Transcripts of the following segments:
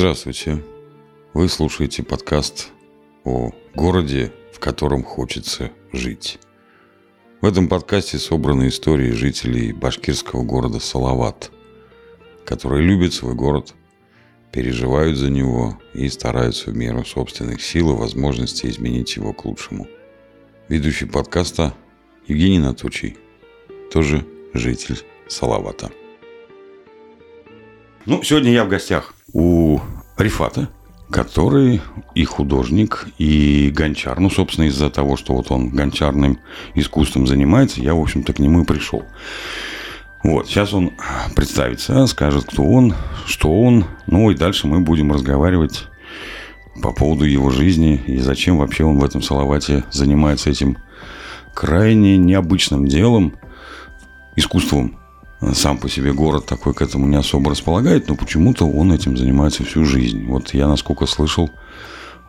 Здравствуйте. Вы слушаете подкаст о городе, в котором хочется жить. В этом подкасте собраны истории жителей башкирского города Салават, которые любят свой город, переживают за него и стараются в меру собственных сил и возможностей изменить его к лучшему. Ведущий подкаста Евгений Натучий, тоже житель Салавата. Ну, сегодня я в гостях у Рифата, который и художник, и гончар. Ну, собственно, из-за того, что вот он гончарным искусством занимается, я, в общем-то, к нему и пришел. Вот, сейчас он представится, скажет, кто он, что он. Ну, и дальше мы будем разговаривать по поводу его жизни и зачем вообще он в этом Салавате занимается этим крайне необычным делом, искусством сам по себе город такой к этому не особо располагает, но почему-то он этим занимается всю жизнь. Вот я, насколько слышал,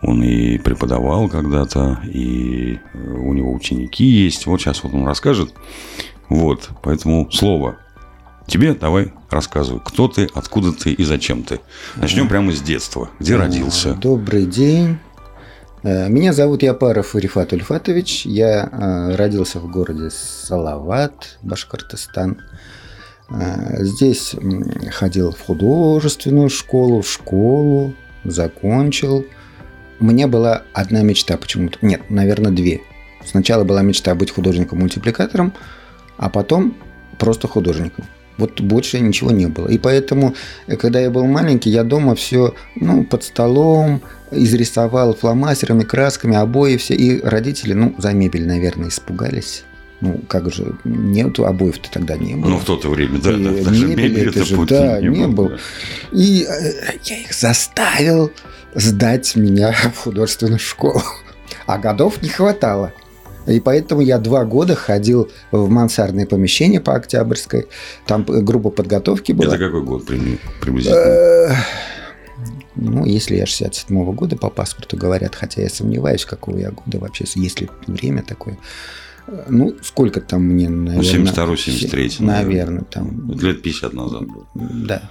он и преподавал когда-то, и э, у него ученики есть. Вот сейчас вот он расскажет. Вот, поэтому слово тебе давай рассказывай, кто ты, откуда ты и зачем ты. Начнем прямо с детства. Где родился? Добрый день. Э, меня зовут Япаров Рифат Ульфатович. Я э, родился в городе Салават, Башкортостан. Э, здесь ходил в художественную школу, в школу, закончил. У меня была одна мечта почему-то. Нет, наверное, две. Сначала была мечта быть художником-мультипликатором, а потом просто художником. Вот больше ничего не было. И поэтому, э, когда я был маленький, я дома все ну, под столом изрисовал фломастерами, красками, обои все. И родители, ну, за мебель, наверное, испугались. Ну, как же, нет обоев-то тогда не было. Ну, в то время, да, и да. Даже мебель это же, да, не, не было. было. И э, я их заставил сдать меня в художественную школу. А годов не хватало. И поэтому я два года ходил в мансардное помещение по Октябрьской. Там группа подготовки была. Это какой год приблизительно? Э, ну, если я 67-го года по паспорту говорят, хотя я сомневаюсь, какого я года вообще, есть ли время такое. Ну, сколько там мне, наверное... Ну, 72 73 Наверное, там... Лет 50 назад Да.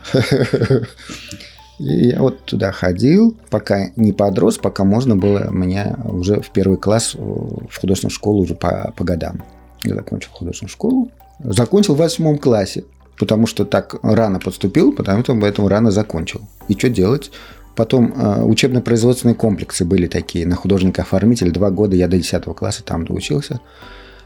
И я вот туда ходил, пока не подрос, пока можно было меня уже в первый класс в художественную школу уже по, по годам. Я закончил художественную школу. Закончил в восьмом классе, потому что так рано подступил, потому что поэтому рано закончил. И что делать? Потом э, учебно-производственные комплексы были такие на художника-оформителя. Два года я до 10 класса там доучился.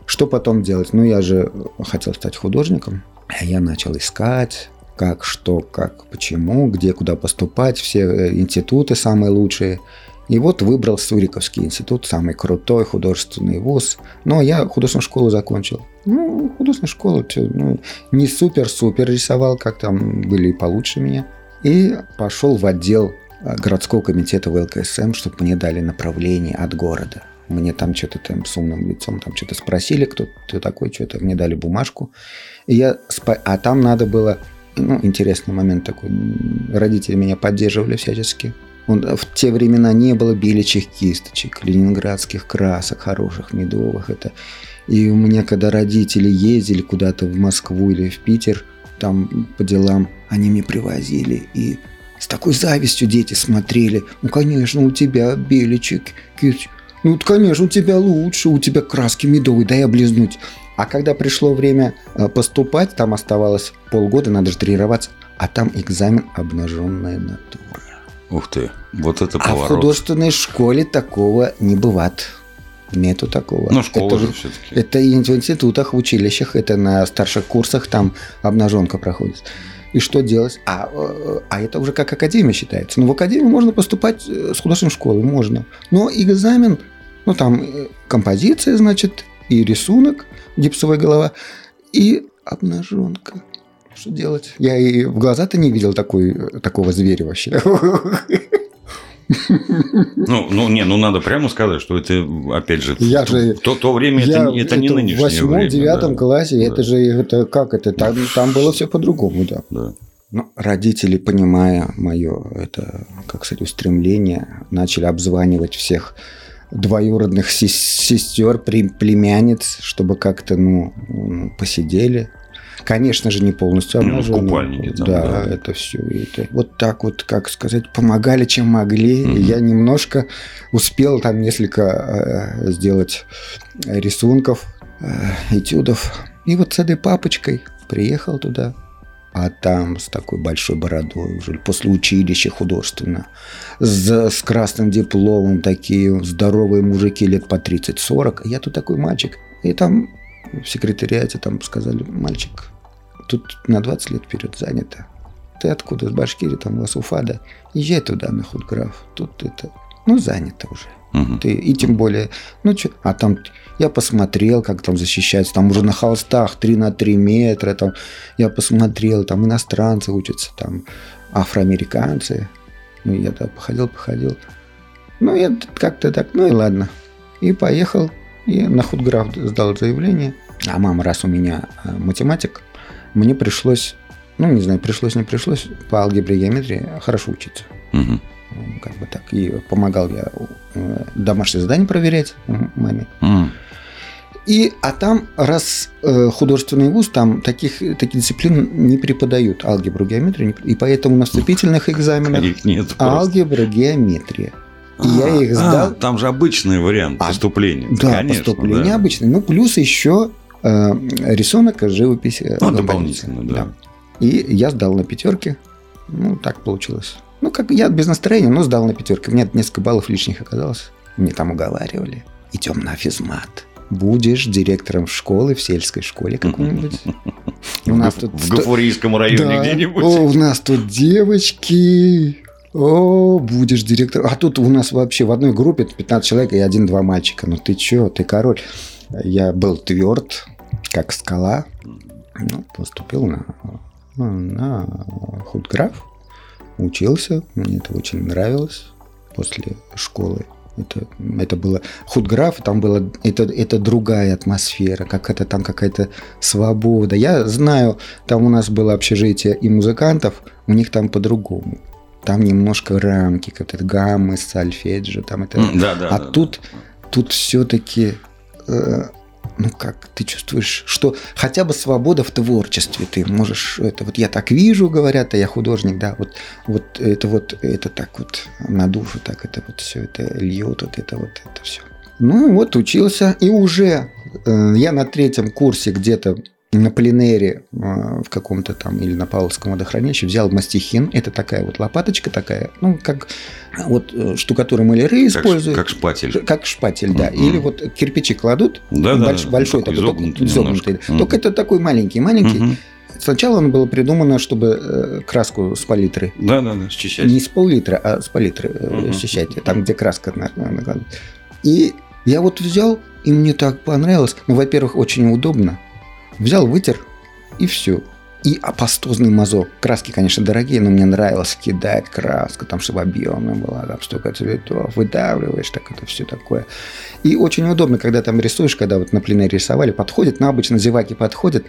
Что потом делать? Ну, я же хотел стать художником. А я начал искать, как, что, как, почему, где, куда поступать, все э, институты самые лучшие. И вот выбрал Суриковский институт, самый крутой художественный вуз. Но я художественную школу закончил. Ну, художественную школу ну, не супер-супер рисовал, как там были получше меня. И пошел в отдел э, городского комитета ВЛКСМ, чтобы мне дали направление от города. Мне там что-то там с умным лицом там что-то спросили, кто ты такой, что-то мне дали бумажку. И я спа... А там надо было, ну, интересный момент такой. Родители меня поддерживали всячески. В те времена не было беличьих кисточек, ленинградских красок хороших, медовых. Это. И у меня, когда родители ездили куда-то в Москву или в Питер, там по делам, они мне привозили. И с такой завистью дети смотрели. Ну, конечно, у тебя беличек, кисточек. Ну, конечно, у тебя лучше, у тебя краски медовые, дай облизнуть. А когда пришло время э, поступать, там оставалось полгода, надо же тренироваться, а там экзамен обнаженная натура. Ух ты, вот это поворот. А в художественной школе такого не бывает. Нету такого. Ну, школа это, же все-таки. Это и в институтах, в училищах, это на старших курсах там обнаженка проходит. И что делать? А, э, а это уже как академия считается. Ну, в академию можно поступать э, с художественной школы, можно. Но экзамен ну, там э, композиция, значит, и рисунок, гипсовая голова, и обнаженка. Что делать? Я и в глаза-то не видел такой, такого зверя вообще. Ну, ну, не, ну надо прямо сказать, что это, опять же, я же то, то время я, это, это не это нынешнее В восьмом, девятом да. классе, да. это же, это как это, там, там было все по-другому, да. да. Ну, родители, понимая мое это, как сказать, устремление, начали обзванивать всех двоюродных сестер, племянниц, чтобы как-то, ну, посидели. Конечно же, не полностью Не, ну, в купальнике там, да, да. это все. Это, вот так вот, как сказать, помогали, чем могли. Мгм. Я немножко успел там несколько э, сделать рисунков, э, этюдов. И вот с этой папочкой приехал туда. А там с такой большой бородой уже после училища художественно, с, с красным дипломом, такие здоровые мужики лет по 30-40. А Я тут такой мальчик. И там в секретариате там сказали, мальчик, тут на 20 лет вперед занято. Ты откуда? Из Башкирии, там у вас Уфа, да? Езжай туда, на худграф. Тут это, ну, занято уже. Мгм. Ты, и тем более, ну что, а там я посмотрел, как там защищается, там уже на холстах 3 на 3 метра, там я посмотрел, там иностранцы учатся, там афроамериканцы. Ну, я там походил, походил. Ну, я как-то так, ну и ладно. И поехал, и на худграф сдал заявление. А мама, раз у меня э, математик, мне пришлось, ну, не знаю, пришлось, не пришлось, по алгебре и геометрии хорошо учиться. Мгм. Ну, Как бы так. И помогал я э, домашнее задание проверять маме. М. И, а там, раз э, художественный вуз, там таких, таких дисциплин не преподают. Алгебру, геометрию. не И поэтому на вступительных экзаменах Их нет алгебра, геометрия. И я их А, сдал. Там же обычный вариант А, поступления. Да, Конечно, поступление да. обычное. Ну, плюс еще э, рисунок, живопись. э, Ну, дополнительно, дополнительно, да. И я сдал на пятерке. Ну, так получилось. Ну, как я без настроения, но сдал на пятерке. У меня несколько баллов лишних оказалось. Мне там уговаривали. Идем на физмат. Будешь директором школы в сельской школе какой-нибудь. У нас тут В Гафурийском районе Да. где-нибудь. О, у нас тут девочки. О, будешь директором. А тут у нас вообще в одной группе 15 человек и один-два мальчика. Ну ты чё, ты король. Я был тверд, как скала. Ну, поступил на, на худграф. Учился. Мне это очень нравилось после школы. Это, это было худграф, там было это, это другая атмосфера, какая-то там какая-то свобода. Я знаю, там у нас было общежитие и музыкантов, у них там по-другому. Там немножко рамки, как-то гаммы, сольфеджио, там это. Да, да. а да, да. тут, тут все-таки, ну как, ты чувствуешь, что хотя бы свобода в творчестве, ты можешь, это вот я так вижу, говорят, а я художник, да, вот, вот это вот, это так вот на душу, так это вот все это льет, вот это вот это все. Ну вот учился, и уже э, я на третьем курсе где-то на пленере э, в каком-то там или на Павловском водохранилище взял мастихин. Это такая вот лопаточка такая, ну, как вот э, штукатуры маляры Как, используют. как шпатель. Как шпатель, да. Мгм. Или вот кирпичи кладут, Да, больш- да, большой такой такой, изогнутый только- изогнутый. Мгм. Только это такой маленький, маленький. Мгм. Сначала он было придумано, чтобы э, краску с палитры. Да, да, да, счищать. Не с пол-литра, а с палитры Мгм. счищать. Там, где краска на- на- накладывается. И я вот взял, и мне так понравилось. Ну, во-первых, очень удобно. Взял, вытер, и все. И апостозный мазок. Краски, конечно, дорогие, но мне нравилось кидать краску, там, чтобы объемная была, там столько цветов, выдавливаешь, так это все такое. И очень удобно, когда там рисуешь, когда вот на пленэре рисовали, подходит, ну, обычно зеваки подходят,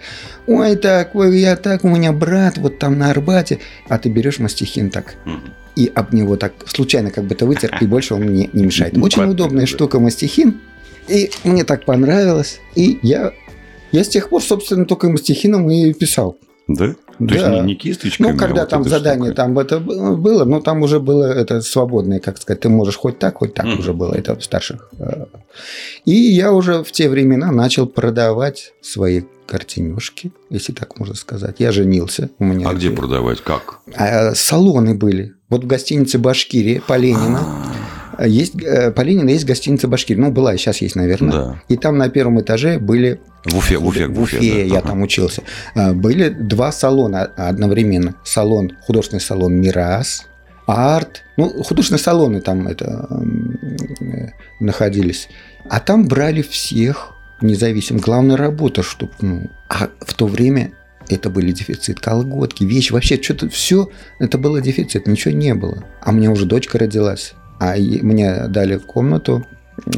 ой, так, ой, я так, у меня брат вот там на Арбате, а ты берешь мастихин так, и об него так случайно как бы ты вытер, и больше он мне не мешает. Очень удобная штука мастихин, и мне так понравилось, и я, я с тех пор, собственно, только мастихином и писал. Да? То Да. есть не, не кисточками, Ну, когда а вот там задание штукой. там это б- было, но там уже было это свободное, как сказать, ты можешь хоть так, хоть так Мгм. уже было, это в старших. э. И я уже в те времена начал продавать свои картинюшки, если так можно сказать. Я женился. У меня А где эти- продавать? Как? А, салоны были. Вот в гостинице Башкирия по Ленина. А, Есть, э, по Ленина есть гостиница Башкирия. Ну, была, и сейчас есть, наверное. Да. И там на первом этаже были... В Уфе, в Уфе, в Уфе я да. там учился. А, Были два салона одновременно. Салон, художественный салон «Мирас», арт. Ну, художественные салоны там это э, находились. А там брали всех независимо. Главная работа, чтобы... Ну, а в то время это были дефицит колготки, вещи, вообще что-то все, это было дефицит, ничего не было. А меня уже дочка родилась, а мне дали комнату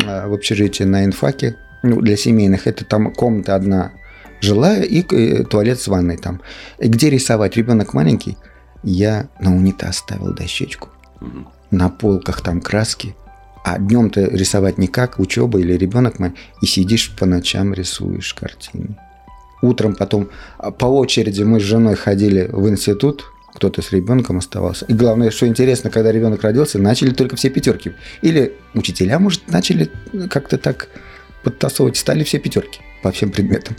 а, в общежитии на инфаке, ну, для семейных, это там комната одна жилая и э, туалет с ванной там. И где рисовать? Ребенок маленький, я на унитаз ставил дощечку, на полках там краски, а днем-то рисовать никак, учеба или ребенок мой, и сидишь по ночам рисуешь картины. утром потом а, по очереди мы с женой ходили в институт, кто-то с ребенком оставался. И главное, что интересно, когда ребенок родился, начали только все пятерки. Или учителя, может, начали как-то так подтасовывать, стали все пятерки по всем предметам.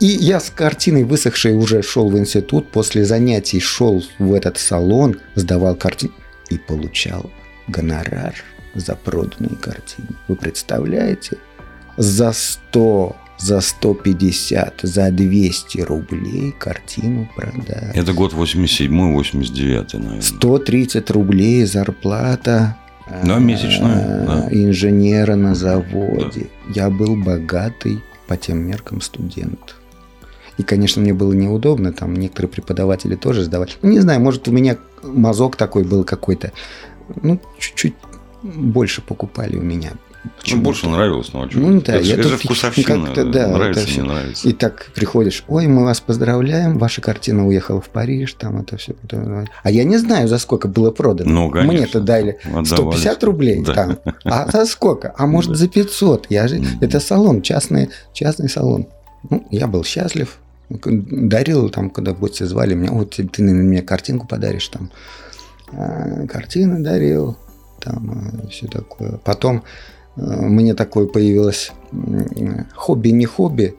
И я с картиной высохшей уже шел в институт, после занятий шел в этот салон, сдавал картины и получал гонорар за проданные картины. Вы представляете? За 100 за 150, за 200 рублей картину продать. Это год 87-89, наверное. 130 рублей зарплата да, месячная, да. инженера на заводе. Да. Я был богатый по тем меркам студент. И, конечно, мне было неудобно, там некоторые преподаватели тоже сдавали. Ну, не знаю, может, у меня мазок такой был какой-то. Ну, чуть-чуть больше покупали у меня. Почему? Ну, больше нравилось, ну, а Ну, да, это, я это же вкусовщина, как-то, да, нравится, это не нравится. И так приходишь, ой, мы вас поздравляем, ваша картина уехала в Париж, там это все. А я не знаю, за сколько было продано. Ну, конечно. Мне-то дали Отдавались. 150 рублей Да. там. А за сколько? А может, Да. за 500? Я же... Мгм. Это салон, частный, частный салон. Ну, я был счастлив. Дарил там, когда гости звали меня, вот ты на мне картинку подаришь там. А, Картины дарил, там все такое. Потом э, мне такое появилось хобби не хобби.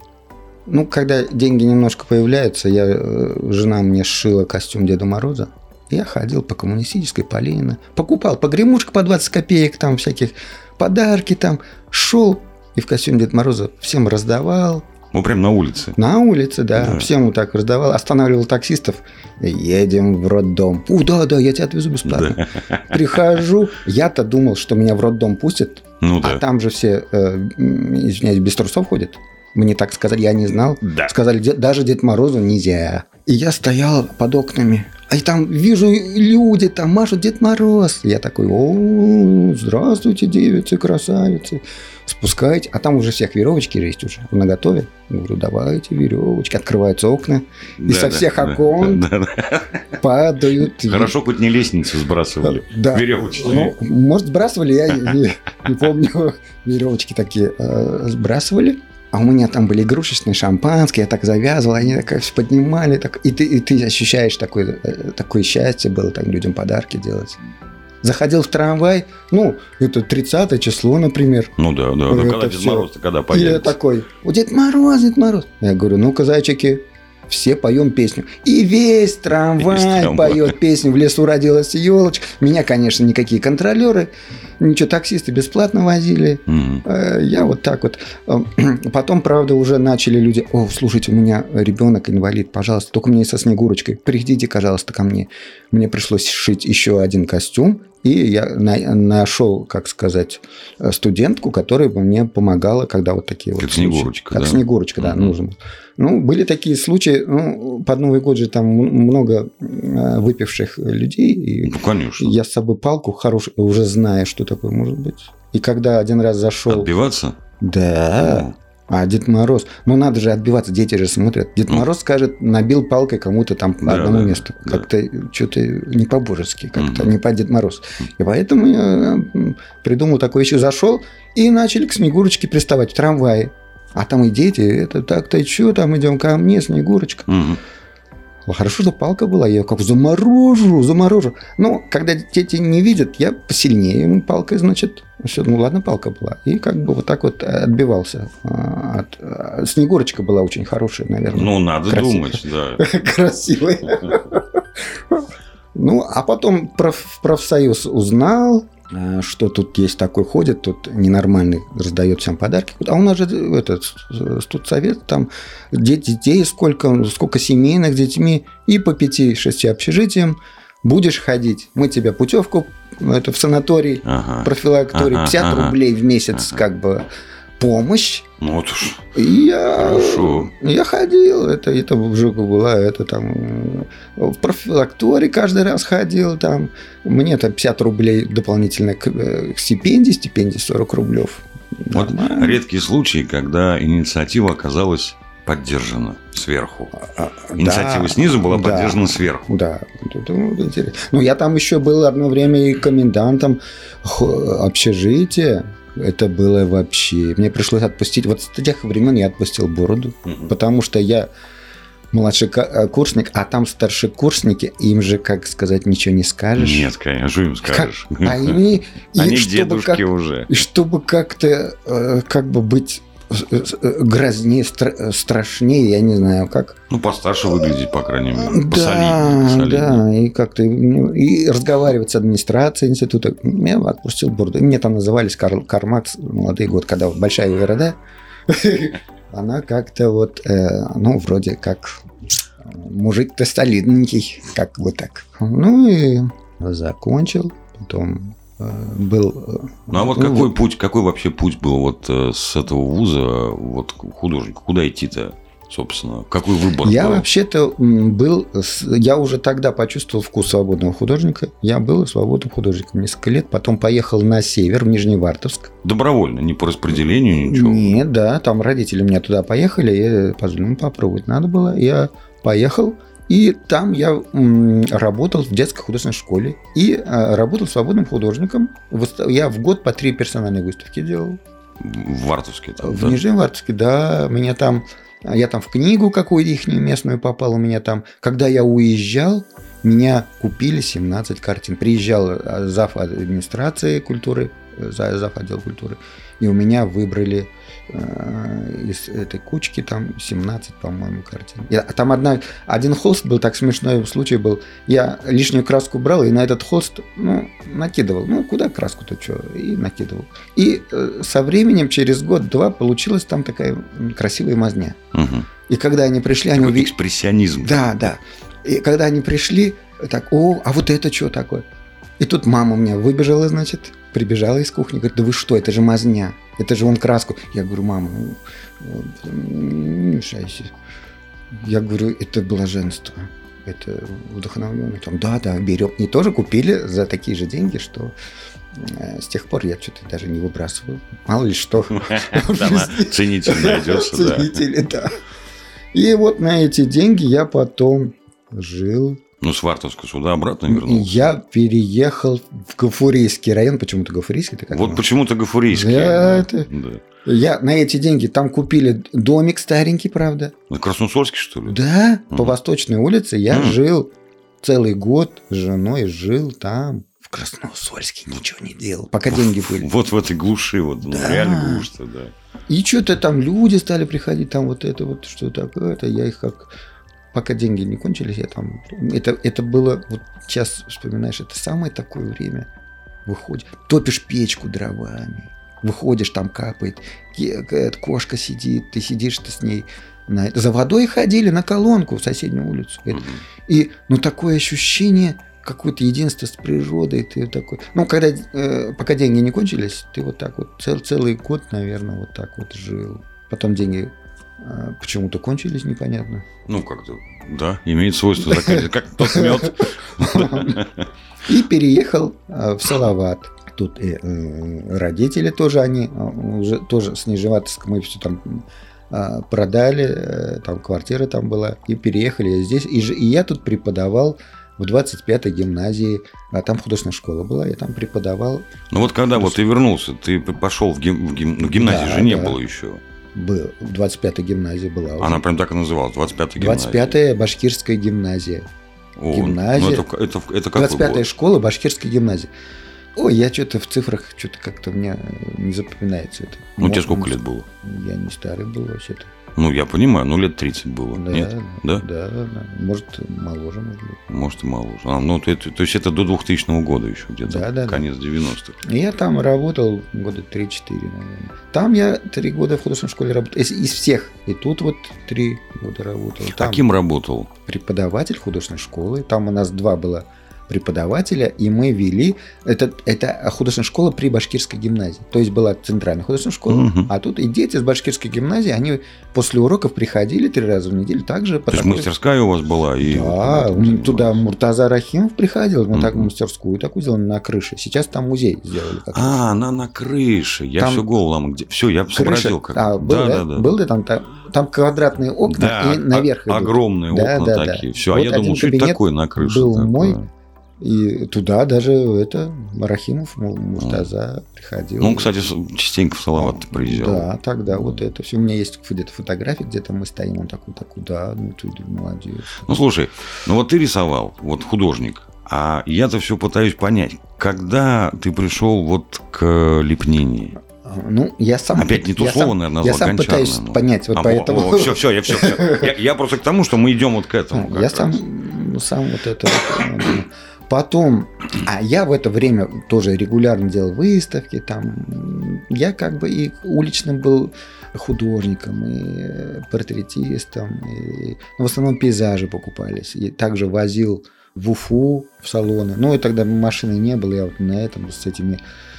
Ну, когда деньги немножко появляются, я, э, жена мне сшила костюм Деда Мороза. Я ходил по коммунистической, по Ленина. Покупал погремушек по 20 копеек, там всяких подарки там. Шел и в костюм Деда Мороза всем раздавал. Ну, прям на улице. На улице, да, Да. всем вот так раздавал. Останавливал таксистов. Едем в роддом. У, да, да, я тебя отвезу бесплатно. Прихожу. Я-то думал, что меня в роддом пустят. Ну А да. там же все, э, извиняюсь, без трусов ходят. Мне так сказали, я не знал. Да. Сказали, «Дед- даже Дед Морозу нельзя. И я стоял под окнами. А и там вижу люди, там машут Дед Мороз. Я такой, о, здравствуйте, девицы, красавицы. Спускайте. А там уже всех веревочки есть уже на готове. Говорю, давайте веревочки. Открываются окна. И со всех окон Да, да. падают. Хорошо, хоть не лестницу сбрасывали. Да. Веревочные. Ну, может, сбрасывали, я не, не помню. Веревочки такие э, сбрасывали. А у меня там были игрушечные шампанские, я так завязывал, они так все поднимали. Так, и, ты, и ты ощущаешь такое, э, такое счастье было там людям подарки делать. Заходил в трамвай, ну, это 30 число, например. Ну да, да. Это да. Когда Дед всё. Мороз-то когда И я появится? такой, у Дед Мороз, Дед Мороз. Я говорю, ну-ка, зайчики, все поем песню. И весь трамвай, Весь поет песню «В лесу родилась елочка». Меня, конечно, никакие контролеры, ничего, таксисты бесплатно возили. Э, Я вот так вот. Э, Потом, правда, уже начали люди, о, слушайте, у меня ребенок инвалид, пожалуйста, только мне со Снегурочкой, приходите, пожалуйста, ко мне. Мне пришлось шить еще один костюм, и я на- нашел, как сказать, студентку, которая бы мне помогала, когда вот такие Как вот случаи. Снегурочка, Как да? Снегурочка, да, Мгм. нужен. Ну, были такие случаи, ну, под Новый год же там много э, выпивших людей, и Ну, конечно. я с собой палку хорошую, уже зная, что такое может быть. И когда один раз зашел... Отбиваться? Да. А Дед Мороз, ну надо же отбиваться, дети же смотрят. Дед Ну. Мороз скажет, набил палкой кому-то там по Да, одному да, месту. да. Как-то что-то не по-божески, как-то Мгм. не по Дед Мороз. И поэтому я придумал такое еще зашел и начали к Снегурочке приставать в трамвае. А там и дети, это так-то что, там идем ко мне, Снегурочка. Мгм. Хорошо, что палка была, я ее как заморожу, заморожу. Ну, когда дети не видят, я посильнее ему палкой, значит, все, ну ладно, палка была. И как бы вот так вот отбивался. А, от- а, Снегурочка была очень хорошая, наверное. Ну, надо Красиво. думать, да. Красивая. Ну, а потом проф- в профсоюз узнал, э, что тут есть такой ходит, тут ненормальный раздает всем подарки. А у нас же этот э, студсовет, там де- детей сколько, сколько семейных с детьми, и по пяти-шести общежитиям будешь ходить. Мы тебе путевку это в санаторий, Ага. профилакторий, Ага, 50 ага. рублей в месяц Ага. как бы помощь. Ну, вот уж. И я, Хорошо. я ходил, это, это в Жуку была, это там э, в профилактории каждый раз ходил, там мне там 50 рублей дополнительно к, э, к стипендии, стипендии 40 рублев. Вот Нормально. редкие случаи, когда инициатива оказалась поддержана сверху. А, Инициатива да, снизу была да, поддержана сверху. Да, это интересно. Ну, я там еще был одно время и комендантом общежития. Это было вообще... Мне пришлось отпустить... Вот с тех времен я отпустил бороду, Мгм. потому что я младший э, курсник, а там старшие курсники, им же, как сказать, ничего не скажешь. Нет, конечно, им скажешь? Как- а ими- и Они чтобы дедушки как- уже. Чтобы как-то, э, как бы быть грознее, стра- э, страшнее, я не знаю, как. Ну, постарше выглядеть, по крайней мере. Да, Посолиднее, да, и как-то ну, и разговаривать с администрацией института. Я отпустил. И Мне там назывались Карл, Карл Маркс, молодые годы, когда вот большая города. Она как-то вот, э, ну, вроде как э, мужик-то солидненький, как бы так. Ну и закончил, потом э, был... э, Ну, а вот ну, какой путь, какой вообще путь был вот э, с этого вуза, вот к художнику? Куда идти-то, собственно? Какой выбор Я был? вообще-то был, я уже тогда почувствовал вкус свободного художника. Я был свободным художником несколько лет, потом поехал на север, в Нижневартовск. Добровольно, не по распределению, ничего? Нет, да, там родители меня туда поехали, и позволили, ну, попробовать надо было. Я поехал, и там я работал в детской художественной школе и э, работал свободным художником. Я в год по три персональные выставки делал. В Вартовске там, В да? Нижневартовске, да, меня там, я там в книгу какую-то их местную попал, у меня там, когда я уезжал, меня купили 17 картин. Приезжал э, зав. администрации культуры, э, за- зав. отдел культуры, и у меня выбрали из этой кучки там 17, по-моему, картин. Я- а там одна, один холст был, так смешной случай был. Я лишнюю краску брал и на этот холст, ну, накидывал. Ну, куда краску-то что? И накидывал. И э, со временем, через год-два, получилась там такая красивая мазня. Мгм. И когда они пришли, они Такой увидели... экспрессионизм. Да, да. И когда они пришли, так, о, а вот это что такое? И тут мама у меня выбежала, значит, прибежала из кухни, говорит, да вы что, это же мазня, это же он краску. Я говорю, мама, ну, вот, не мешайся. Я говорю, это блаженство, это вдохновленный. Там, да, да, берем. И тоже купили за такие же деньги, что э, с тех пор я что-то даже не выбрасываю. Мало ли что. Ценитель найдется, да. Ценители, да. И вот на эти деньги я потом жил. Ну, с Вартовска сюда обратно вернулся. Я переехал в Гафурийский район. Почему-то Гафурийский? ты как Вот почему-то Гафурийский. Да, это- Да. Я на эти деньги там купили домик старенький, правда. На Красносольский, что ли? Да, по Мгм. Восточной улице я Мгм. жил целый год с женой, жил там. В Красносольске ничего не делал, пока деньги были. Вот в этой глуши, вот, ну, Да. реально глушь-то, да. И что-то там люди стали приходить, там вот это вот, что такое, это я их как... Пока деньги не кончились, я там... Это, это было, вот сейчас вспоминаешь, это самое такое время. Выходишь, топишь печку дровами, выходишь, там капает, кошка сидит, ты сидишь ты с ней. на- За водой ходили на колонку в соседнюю улицу. Мгм. и, ну, такое ощущение какое-то единство с природой. Ты такой, ну, когда, э, пока деньги не кончились, ты вот так вот цел, целый год, наверное, вот так вот жил. Потом деньги почему-то кончились, непонятно. Ну, как-то, да, имеет свойство заканчивать, как тот мед. И переехал э, в Салават. Тут и, э, родители тоже, они э, уже тоже с Нижневартовска мы все там э, продали, э, там квартира там была, и переехали здесь. И, и я тут преподавал в 25-й гимназии, а там художественная школа была, я там преподавал, Ну, вот когда вот ты вернулся, ты пошел в, гим- в гим- ну, гимназии Да, же не да. было еще. Был, в 25-й гимназии была. уже. Она прям так и называлась, 25-й гимназия. 25-я башкирская гимназия. О, гимназия. Ну, это, это, это какой 25-я год? школа башкирской гимназии. Ой, я что-то в цифрах, что-то как-то у меня не запоминается это. Ну, тебе Мо- сколько лет было? Я не старый был вообще-то. Ну, я понимаю, ну, лет 30 было. Да, Нет? Да? Да, да, да. Может, моложе, может быть. Может, и моложе. А, ну, то, это- то есть это до 2000 года еще где-то, Да, да, да. конец 90-х. И Я там работал года 3-4, наверное. Там я три года в художественной школе работал. Из, из всех. И тут вот три года работал. Там Каким работал? преподаватель художественной школы. Там у нас два было преподавателя, и мы вели... Это, это художественная школа при башкирской гимназии. То есть была центральная художественная школа, Мгм. а тут и дети из башкирской гимназии, они после уроков приходили три раза в неделю также. То есть такой- мастерская у вас была? И Да, вот туда. Муртаза Рахимов приходил, мы так Мгм. мастерскую такую сделали на крыше. Сейчас там музей сделали. А, она на крыше. Я Там все голову где. Все, я Крыша- сообразил, как. А, был, да, да, да, да. Был ли там, там, там квадратные окна Да, и наверх о- идут. огромные Да, окна да, да. такие. Все, а Вот я один думал, что это такое на крыше. был такое? мой, И туда даже это Рахимов, Муртаза приходил. Ну, кстати, частенько в Салават приезжал. Да, тогда вот это все. У меня есть где-то фотографии, где-то мы стоим, он такой, такой, да, ну ты молодец. Ну, слушай, ну вот ты рисовал, вот художник, а я-то все пытаюсь понять, когда ты пришел вот к лепнению? Ну, я сам... Опять не то слово, сам, наверное, назвал Я сам пытаюсь ну. понять, вот а, поэтому... О, о, все, все, я все, все. Я, я просто к тому, что мы идем вот к этому. Я сам, сам вот это... Потом, а я в это время тоже регулярно делал выставки, там, я как бы и уличным был художником, и портретистом, и, ну, в основном пейзажи покупались. И также возил в Уфу, в салоны. Ну, и тогда машины не было, я вот на этом с этими Э,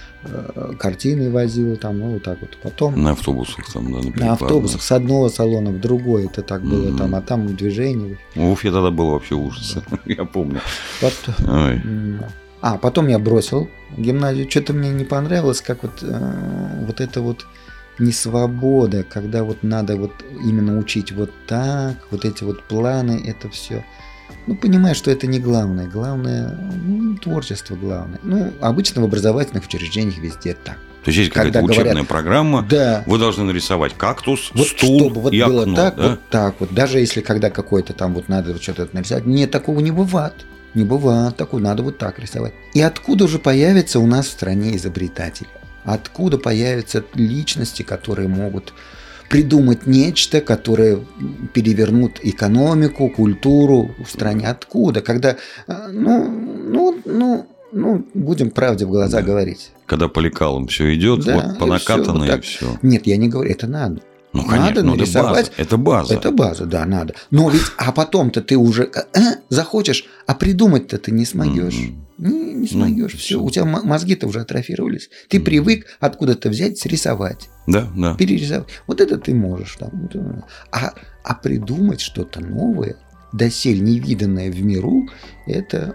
картины возил там, ну вот так вот. Потом на автобусах там, да, на, на автобусах с одного салона в другой это так было mm-hmm. там, а там движение. В Уфе тогда было вообще ужас, я помню. Потом, а потом я бросил гимназию, что-то мне не понравилось, как вот э, вот это вот не свобода, когда вот надо вот именно учить вот так, вот эти вот планы, это все ну, понимаешь, что это не главное. Главное, ну, творчество главное. Ну, обычно в образовательных учреждениях везде так. То есть есть какая-то учебная говорят, программа, да, вы должны нарисовать кактус, вот стул чтобы вот и было окно, так, да? вот так вот. Даже если когда какой-то там вот надо вот что-то нарисовать, нет, такого не бывает. Не бывает, такого надо вот так рисовать. И откуда уже появятся у нас в стране изобретатели? Откуда появятся личности, которые могут придумать нечто, которое перевернут экономику, культуру в стране. Откуда? Когда, э, ну, ну, ну, ну, будем правде в глаза да. говорить. Когда по лекалам все идет, да, вот по накатанной и все. Нет, я не говорю, это надо. Ну, конечно, надо нарисовать. Это база. Это база, да, надо. Но ведь, а потом-то ты уже э, э захочешь, а придумать-то ты не смогешь. Mm-hmm. Не, не смогешь. Ну, все, у тебя мозги-то уже атрофировались. Ты mm-hmm. привык откуда-то взять, срисовать. Да, да. Перерисовать. Вот это ты можешь. Там. А, а придумать что-то новое, досель невиданное в миру, это...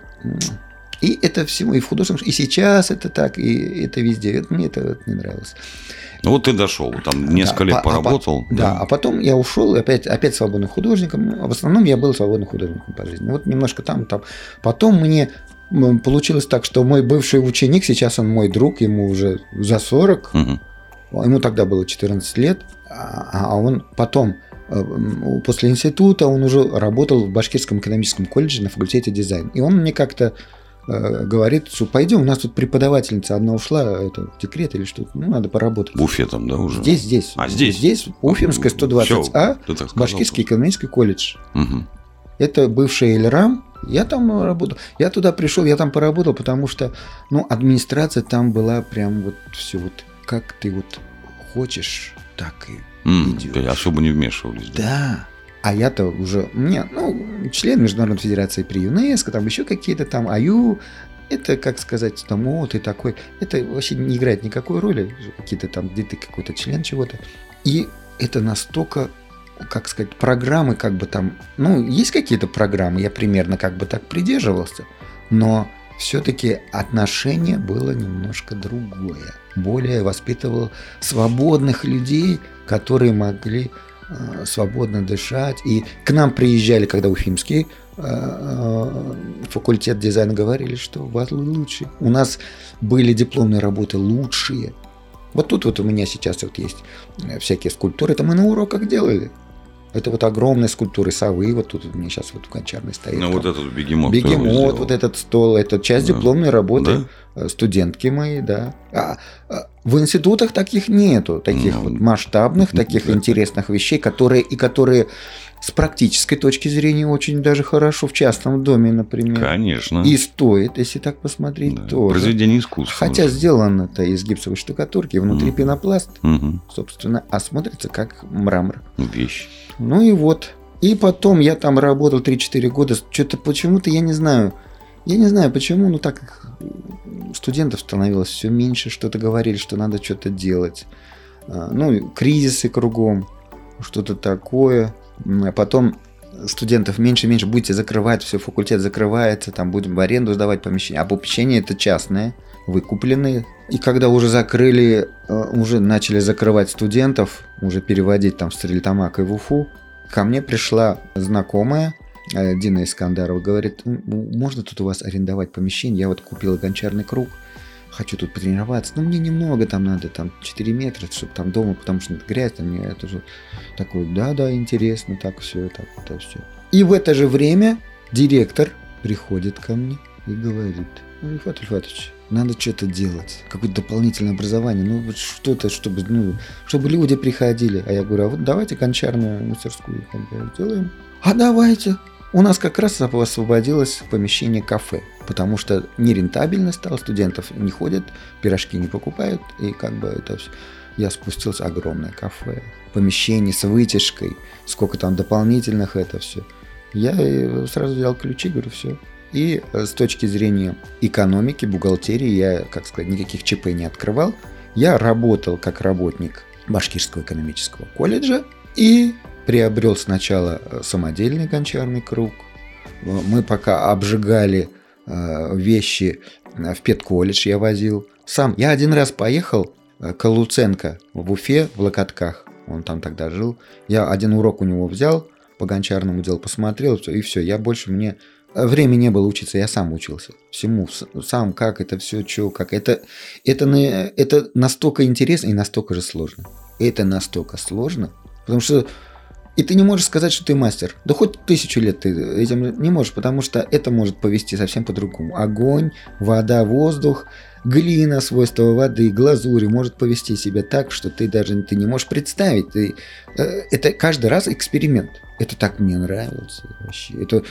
И это всему, и в художественном, и сейчас это так, и это везде. Это, мне это, это не нравилось. Ну вот ты дошел, там несколько да, лет а, поработал. А, да. да, а потом я ушел, опять, опять свободным художником. В основном я был свободным художником по жизни. Вот немножко там, там. Потом мне получилось так, что мой бывший ученик, сейчас он мой друг, ему уже за 40, угу. ему тогда было 14 лет, а, а он потом э, после института он уже работал в Башкирском экономическом колледже на факультете дизайна. И он мне как-то Э, говорит, что пойдем, у нас тут преподавательница одна ушла, это декрет или что-то, ну, надо поработать. Буфетом, да, уже? Здесь, здесь. А, здесь? Здесь, Уфимская 120А, Башкирский экономический колледж. Угу. Это бывший Эльрам, я там работал. Я туда пришел, я там поработал, потому что, ну, администрация там была прям вот все вот, как ты вот хочешь, так и mm, идешь. Особо не вмешивались. Да. да. А я-то уже, не, ну, член Международной Федерации при ЮНЕСКО, там еще какие-то там АЮ, это, как сказать, там, о, ты такой, это вообще не играет никакой роли, какие-то там, где ты какой-то член чего-то. И это настолько, как сказать, программы, как бы там, ну, есть какие-то программы, я примерно как бы так придерживался, но все-таки отношение было немножко другое. Более воспитывал свободных людей, которые могли Э, свободно дышать. И к нам приезжали, когда уфимский э, э, факультет дизайна говорили, что вас лучше. У нас были дипломные работы лучшие. Вот тут вот у меня сейчас вот есть всякие скульптуры, это мы на уроках делали. Это вот огромные скульптуры совы, вот тут у меня сейчас вот в Гончарной стоит. Ну вот этот бегемот. Бегемот, вот этот стол, это часть да. дипломной работы да? Студентки мои, да. А, а в институтах таких нету, таких ну, вот масштабных, таких да. интересных вещей, которые и которые с практической точки зрения очень даже хорошо в частном доме, например. Конечно. И стоит, если так посмотреть, да. тоже. Произведение искусства. Хотя уже. сделано это из гипсовой штукатурки, внутри угу. пенопласт, угу. собственно, а смотрится как мрамор. Вещь. Ну и вот. И потом я там работал 3-4 года. Что-то почему-то, я не знаю, я не знаю почему, но так студентов становилось все меньше, что-то говорили, что надо что-то делать. А, ну, кризисы кругом, что-то такое. А потом студентов меньше меньше, будете закрывать, все, факультет закрывается, там будем в аренду сдавать помещение. А помещение это частное, выкупленные. И когда уже закрыли, а, уже начали закрывать студентов, уже переводить там в Стрельтамак и в Уфу, ко мне пришла знакомая, Дина Искандарова говорит, можно тут у вас арендовать помещение? Я вот купила гончарный круг, хочу тут потренироваться. Ну, мне немного там надо, там 4 метра, чтобы там дома, потому что грязь, там мне это же такой, да-да, интересно, так все, так, так все. И в это же время директор приходит ко мне и говорит, Ильфат Ильфатович, надо что-то делать, какое-то дополнительное образование, ну вот что-то, чтобы, ну, чтобы люди приходили. А я говорю, а вот давайте гончарную мастерскую сделаем. А давайте. У нас как раз освободилось помещение кафе, потому что нерентабельно стало, студентов не ходят, пирожки не покупают, и как бы это все. Я спустился, огромное кафе, помещение с вытяжкой, сколько там дополнительных это все. Я сразу взял ключи, говорю, все, и э, с точки зрения экономики, бухгалтерии, я, как сказать, никаких ЧП не открывал. Я работал как работник Башкирского экономического колледжа и приобрел сначала э, самодельный гончарный круг. Мы пока обжигали э, вещи в педколледж, я возил. Сам я один раз поехал к Луценко в Уфе в Локотках. Он там тогда жил. Я один урок у него взял, по гончарному делу посмотрел, и все. Я больше мне Времени не было учиться, я сам учился. Всему, сам, как это все, что, как. Это, это, это настолько интересно и настолько же сложно. Это настолько сложно, потому что и ты не можешь сказать, что ты мастер. Да хоть тысячу лет ты этим не можешь, потому что это может повести совсем по-другому. Огонь, вода, воздух, глина, свойства воды, глазури может повести себя так, что ты даже ты не можешь представить. Ты, э, это каждый раз эксперимент. Это так мне нравится вообще. Это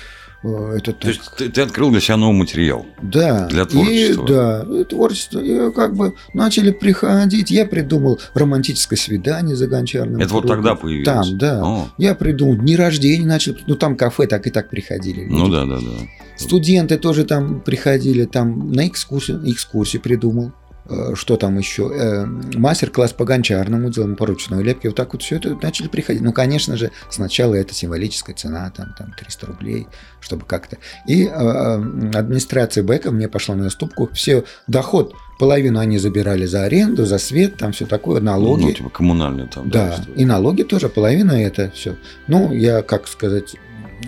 Э, это То есть ты, ты открыл для себя новый материал? Да. Для творчества? И, да, и творчество. И как бы начали приходить. Я придумал романтическое свидание за гончарным. Это кругом. вот тогда появилось? Там, да. О. Я придумал. Дни рождения начал. Ну, там кафе так и так приходили. Люди. Ну, да, да, да. Студенты тоже там приходили. Там на экскурсию, экскурсию придумал. Э, что там еще, э, мастер-класс по гончарному делу, по ручной лепке, вот так вот все это начали приходить. Ну, конечно же, сначала это символическая цена, там, там 300 рублей, чтобы как-то. И э, администрация БЭКа мне пошла на наступку, все доход, половину они забирали за аренду, за свет, там все такое, налоги. Ну, типа коммунальные там. Да, да и налоги тоже, половина это все. Ну, я, как сказать,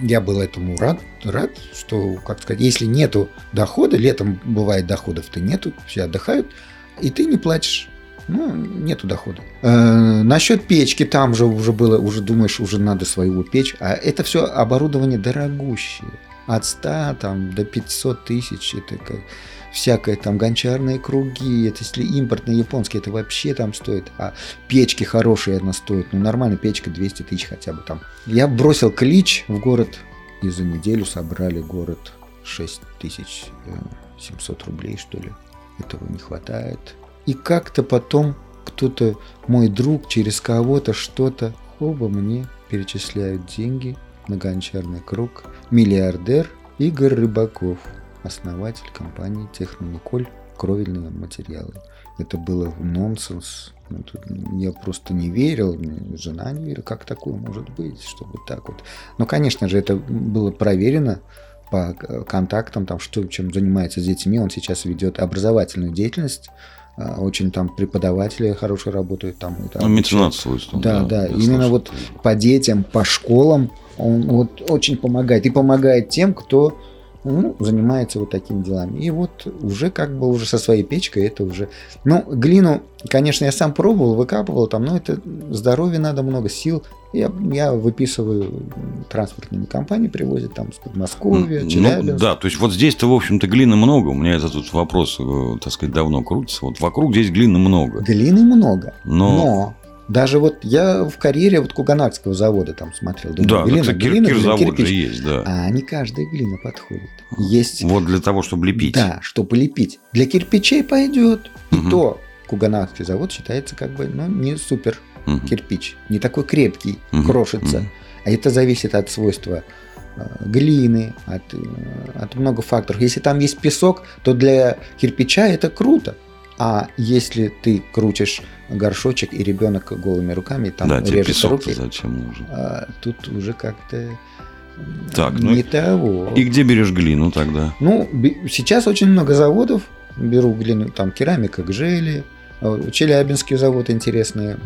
я был этому рад, рад, что, как сказать, если нету дохода, летом бывает доходов-то нету, все отдыхают, и ты не платишь. Ну, нету дохода. Э, насчет печки, там же уже было, уже думаешь, уже надо свою печь. А это все оборудование дорогущее. От 100 там, до 500 тысяч. Это как, всякое там гончарные круги. Это если импортные японские, это вообще там стоит. А печки хорошие она стоит. Ну, нормально печка 200 тысяч хотя бы там. Я бросил клич в город. И за неделю собрали город 6 тысяч 700 рублей, что ли этого не хватает. И как-то потом кто-то, мой друг, через кого-то что-то, оба мне перечисляют деньги на гончарный круг. Миллиардер Игорь Рыбаков, основатель компании Технониколь кровельные материалы. Это было нонсенс. Ну, я просто не верил, жена не верила, как такое может быть, чтобы так вот. Но, конечно же, это было проверено по контактам, там, что, чем занимается с детьми. Он сейчас ведет образовательную деятельность. А, очень там преподаватели хорошие работают. Там, там, ну, меценат свойством. Да, да. да. Именно вот по детям, по школам он вот очень помогает. И помогает тем, кто ну, занимается вот такими делами. И вот уже как бы уже со своей печкой это уже... Ну, глину, конечно, я сам пробовал, выкапывал там, но это здоровье надо, много сил. Я, я выписываю транспортные компании, привозят там с Подмосковья, Челябинск. Ну, да, то есть вот здесь-то, в общем-то, глины много. У меня этот тут вопрос, э, так сказать, давно крутится. Вот вокруг здесь глины много. Глины много, но, но даже вот я в карьере вот Куганакского завода там смотрел. Думаю, да, глина, кир, глина, кирзавод кирпич. же есть, да. А не каждая глина подходит. Есть... Вот для того, чтобы лепить. Да, чтобы лепить. Для кирпичей пойдет. Угу. И то Куганакский завод считается как бы ну, не супер угу. кирпич. Не такой крепкий, угу. крошится. Угу. А это зависит от свойства э, глины, от, э, от много факторов. Если там есть песок, то для кирпича это круто. А если ты крутишь горшочек и ребенок голыми руками там да, режет руки, зачем нужен? А, тут уже как-то так, ну не ну, того. И где берешь глину тогда? Ну, сейчас очень много заводов. Беру глину, там керамика, гжели. А, Челябинский завод интересные,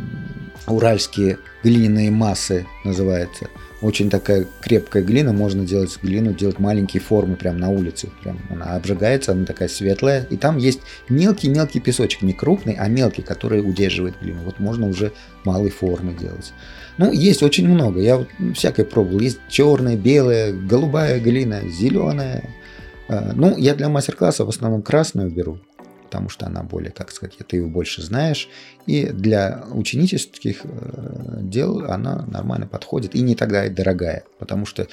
уральские глиняные массы называется. Очень такая крепкая глина, можно делать глину, делать маленькие формы прямо на улице. Прям она обжигается, она такая светлая. И там есть мелкий-мелкий песочек, не крупный, а мелкий, который удерживает глину. Вот можно уже малые формы делать. Ну, есть очень много. Я вот всякое пробовал. Есть черная, белая, голубая глина, зеленая. А, ну, я для мастер-класса в основном красную беру потому что она более, как сказать, ты ее больше знаешь. И для ученических э, дел она нормально подходит и не такая дорогая, потому что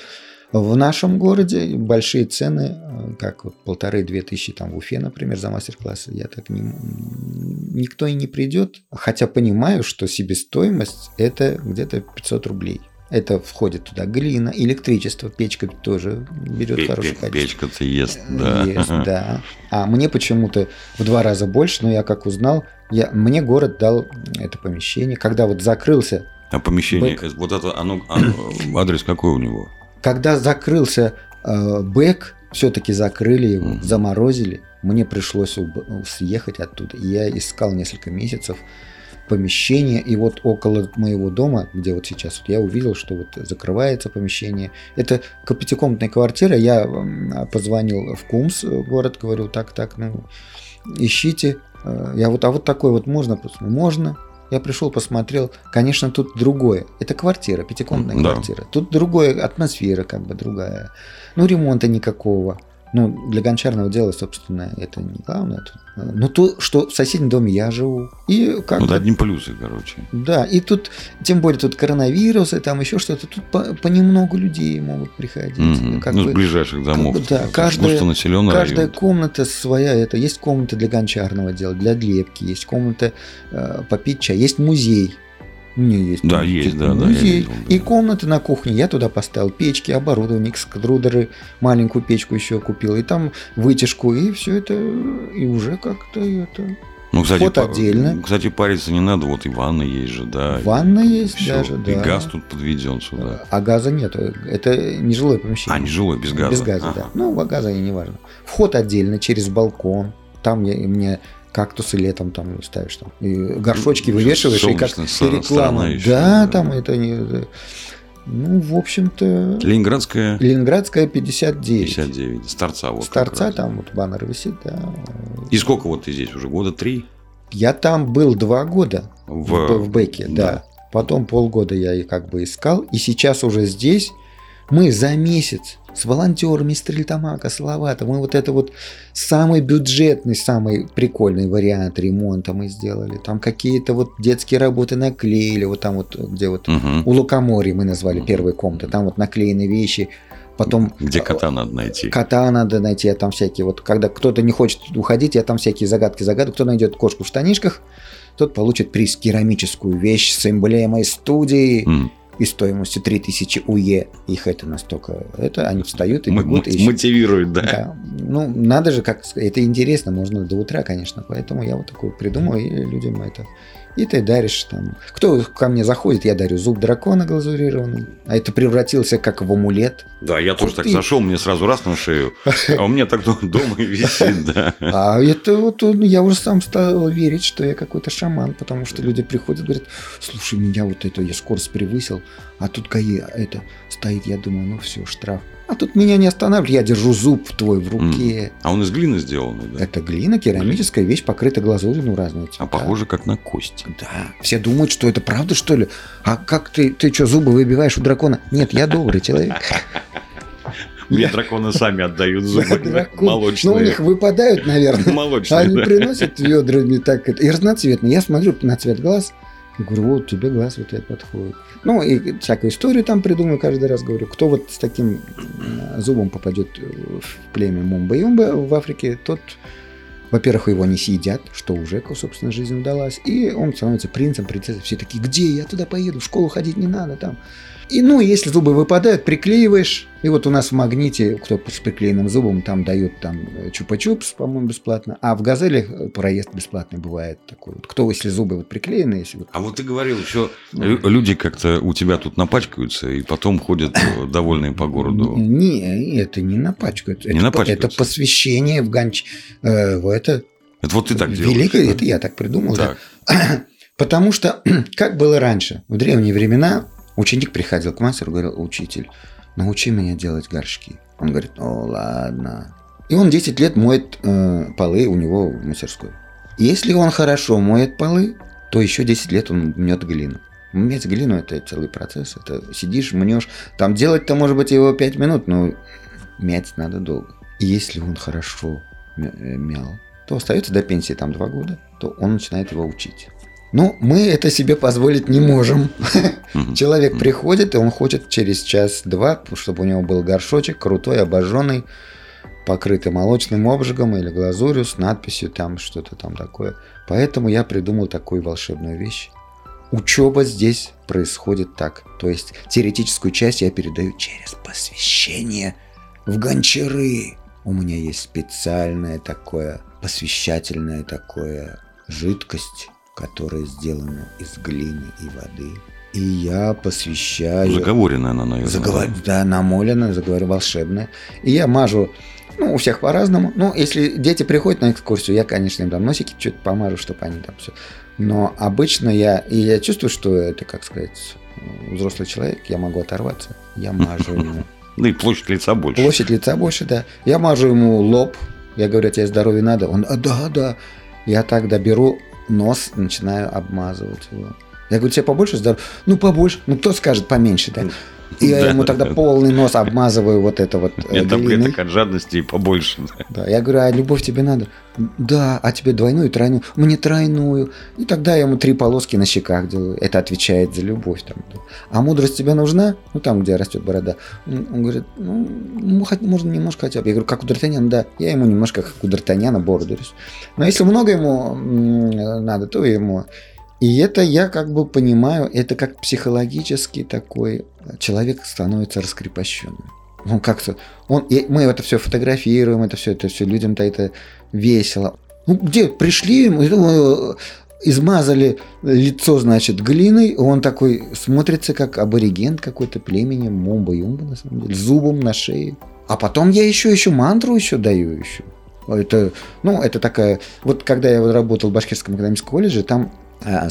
в нашем городе большие цены, э, как вот полторы-две тысячи там в Уфе, например, за мастер-класс, я так не, никто и не придет, хотя понимаю, что себестоимость это где-то 500 рублей. Это входит туда глина, электричество, печка тоже берет Пе- хорошее качество. Печка-то ест, да. Ест, да. А мне почему-то в два раза больше, но я как узнал, я, мне город дал это помещение. Когда вот закрылся... А помещение, бэк, вот это, оно, оно, адрес какой у него? Когда закрылся э, бэк, все-таки закрыли его, mm-hmm. заморозили, мне пришлось съехать оттуда. И я искал несколько месяцев помещение, и вот около моего дома, где вот сейчас, вот я увидел, что вот закрывается помещение. Это пятикомнатная квартира, я позвонил в Кумс, город, говорю, так, так, ну, ищите. Э, я вот, а вот такой вот можно? Можно. Я пришел, посмотрел. Конечно, тут другое. Это квартира, пятикомнатная да. квартира. Тут другая атмосфера, как бы другая. Ну, ремонта никакого. Ну, для гончарного дела, собственно, это не главное. Но то, что в соседнем доме я живу. И как вот одни плюсы, короче. Да, и тут, тем более, тут коронавирус, и там еще что-то. Тут по, понемногу людей могут приходить. Mm-hmm. Как ну, бы, с ближайших домов. Как бы, да, каждая, каждая район. комната своя. Это есть комната для гончарного дела, для лепки, есть комната э, попить чай, есть музей у меня есть. Да, есть, да, да. Видел, да. И комнаты на кухне. Я туда поставил печки, оборудование, экструдеры, маленькую печку еще купил. И там вытяжку, и все это, и уже как-то это... Ну, кстати, Вход отдельно. Кстати, париться не надо, вот и ванна есть же, да. Ванна есть все. даже, да. И газ тут подведен сюда. А газа нет, это нежилое помещение. А, нежилое, без газа. Без газа, ага. да. Ну, газа и не важно. Вход отдельно, через балкон. Там я, мне кактусы летом там ставишь там и горшочки вывешиваешь и как реклама. Еще, да, да, там это не ну, в общем-то... Ленинградская... Ленинградская 59. 59. Старца вот. Старца там вот баннер висит, да. И сколько вот ты здесь уже? Года три? Я там был два года в, в, в Беке, да. да. Потом полгода я и как бы искал. И сейчас уже здесь мы за месяц с волонтерами Стрельтамака, Салавата, мы вот это вот самый бюджетный, самый прикольный вариант ремонта мы сделали. Там какие-то вот детские работы наклеили, вот там вот, где вот угу. у Лукоморья мы назвали угу. первые комнаты, там вот наклеены вещи, Потом где кота надо найти? Кота надо найти, а там всякие вот, когда кто-то не хочет уходить, я там всякие загадки загадываю. Кто найдет кошку в штанишках, тот получит приз керамическую вещь с эмблемой студии. Mm и стоимостью 3000 УЕ. Их это настолько... Это они встают и бегут. М- мотивируют, да? да. Ну, надо же, как... Это интересно, можно до утра, конечно. Поэтому я вот такое придумал, и людям это и ты даришь там. Кто ко мне заходит, я дарю зуб дракона глазурированный. А это превратился как в амулет. Да, я тоже так зашел, мне сразу раз на шею. А у меня так дома висит, да. А это вот ну, я уже сам стал верить, что я какой-то шаман, потому что люди приходят и говорят, слушай, меня вот это, я скорость превысил, а тут ГАИ это стоит, я думаю, ну все, штраф. А тут меня не останавливает, я держу зуб твой в руке. А он из глины сделанный, да? Это глина, керамическая вещь, покрыта глазурью, ну разные цвета. А похоже как на кость. Да. Все думают, что это правда, что ли? А как ты, ты что, зубы выбиваешь у дракона? Нет, я добрый человек. Мне драконы сами отдают зубы молочные. Ну, у них выпадают, наверное. Молочные, Они приносят ведрами так. И разноцветные. Я смотрю на цвет глаз, говорю, вот тебе глаз вот этот подходит. Ну, и всякую историю там придумаю каждый раз, говорю, кто вот с таким зубом попадет в племя Мумба-Юмба в Африке, тот, во-первых, его не съедят, что уже, собственно, жизнь удалась, и он становится принцем, принцессой. Все такие, где я туда поеду, в школу ходить не надо там. И, ну, если зубы выпадают, приклеиваешь. И вот у нас в магните, кто с приклеенным зубом, там дают там э, чупа-чупс, по-моему, бесплатно. А в газели проезд бесплатный бывает такой. Вот кто, если зубы вот приклеены, если вот... А вот ты говорил еще, ну, люди как-то у тебя тут напачкаются и потом ходят э, довольные по городу. Не, это не напачкаются. Не это, напачкаются. Это посвящение в ганч... Э, это... Это вот ты так делаешь. Великое, это я так придумал. Так. Да. Потому что, как было раньше, в древние времена, Ученик приходил к мастеру, говорил, учитель, научи меня делать горшки. Он говорит, ну ладно. И он 10 лет моет э, полы у него в мастерской. Если он хорошо моет полы, то еще 10 лет он мнет глину. Мять глину – это целый процесс. Это сидишь, мнешь. Там делать-то, может быть, его 5 минут, но мять надо долго. И если он хорошо э, мял, то остается до пенсии там 2 года, то он начинает его учить. Ну, мы это себе позволить не можем. Человек приходит, и он хочет через час-два, чтобы у него был горшочек крутой, обожженный, покрытый молочным обжигом или глазурью с надписью там что-то там такое. Поэтому я придумал такую волшебную вещь. Учеба здесь происходит так. То есть теоретическую часть я передаю через посвящение в гончары. У меня есть специальное такое посвящательное такое жидкость которая сделана из глины и воды. И я посвящаю... Заговоренная она, наверное. Заговор... Да, намоленная, заговорю, волшебная. И я мажу, ну, у всех по-разному. Ну, если дети приходят на экскурсию, я, конечно, им там носики чуть помажу, чтобы они там все... Но обычно я... И я чувствую, что это, как сказать, взрослый человек, я могу оторваться. Я мажу ему. Ну и площадь лица больше. Площадь лица больше, да. Я мажу ему лоб. Я говорю, тебе здоровье надо. Он, а, да, да. Я тогда беру нос начинаю обмазывать его. Я говорю, тебе побольше здоровья? Ну, побольше. Ну, кто скажет поменьше, да? И я ему тогда полный нос обмазываю вот это вот Нет таблеток от жадности и побольше. Да, я говорю, а любовь тебе надо? Да, а тебе двойную, тройную? Мне тройную. И тогда я ему три полоски на щеках делаю. Это отвечает за любовь. Там. А мудрость тебе нужна? Ну, там, где растет борода. Он говорит, ну, можно немножко хотя бы. Я говорю, как у Д'Артаньяна? Да, я ему немножко как у Д'Артаньяна бороду рисую. Но если много ему надо, то ему и это я как бы понимаю, это как психологически такой человек становится раскрепощенным. Он как-то, он, мы это все фотографируем, это все, это все людям-то это весело. Ну где пришли, мы измазали лицо, значит, глиной, он такой смотрится как абориген какой-то племени, момба-юмба, на самом деле, зубом на шее. А потом я еще, еще мантру еще даю еще. Это, ну, это такая... Вот когда я работал в Башкирском экономическом колледже, там Э,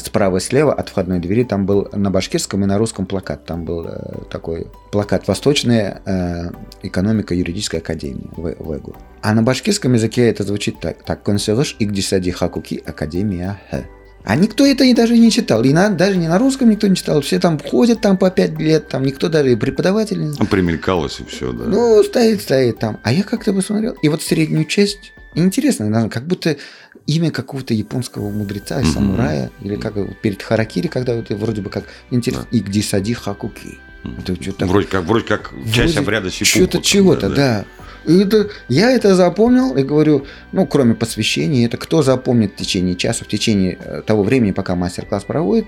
справа и слева от входной двери там был на башкирском и на русском плакат. Там был э, такой плакат «Восточная э, экономика юридической академии» в, в ЭГУ. А на башкирском языке это звучит так. Так, консерваш Игдисади Хакуки Академия Х. А никто это и даже не читал. И на, даже не на русском никто не читал. Все там ходят там по пять лет, там никто даже и преподаватель знает. Примелькалось и все, да. Ну, стоит, стоит там. А я как-то посмотрел. И вот среднюю часть, интересно, как будто имя какого-то японского мудреца, mm-hmm. самурая, или как перед Харакири, когда это вроде бы как интересно, да. Игдисади Хакуки. Это что-то вроде как, вроде как вроде часть обряда сипуку. Что-то чего-то, да. да. И это, я это запомнил и говорю, ну, кроме посвящения, это кто запомнит в течение часа, в течение э, того времени, пока мастер-класс проводит,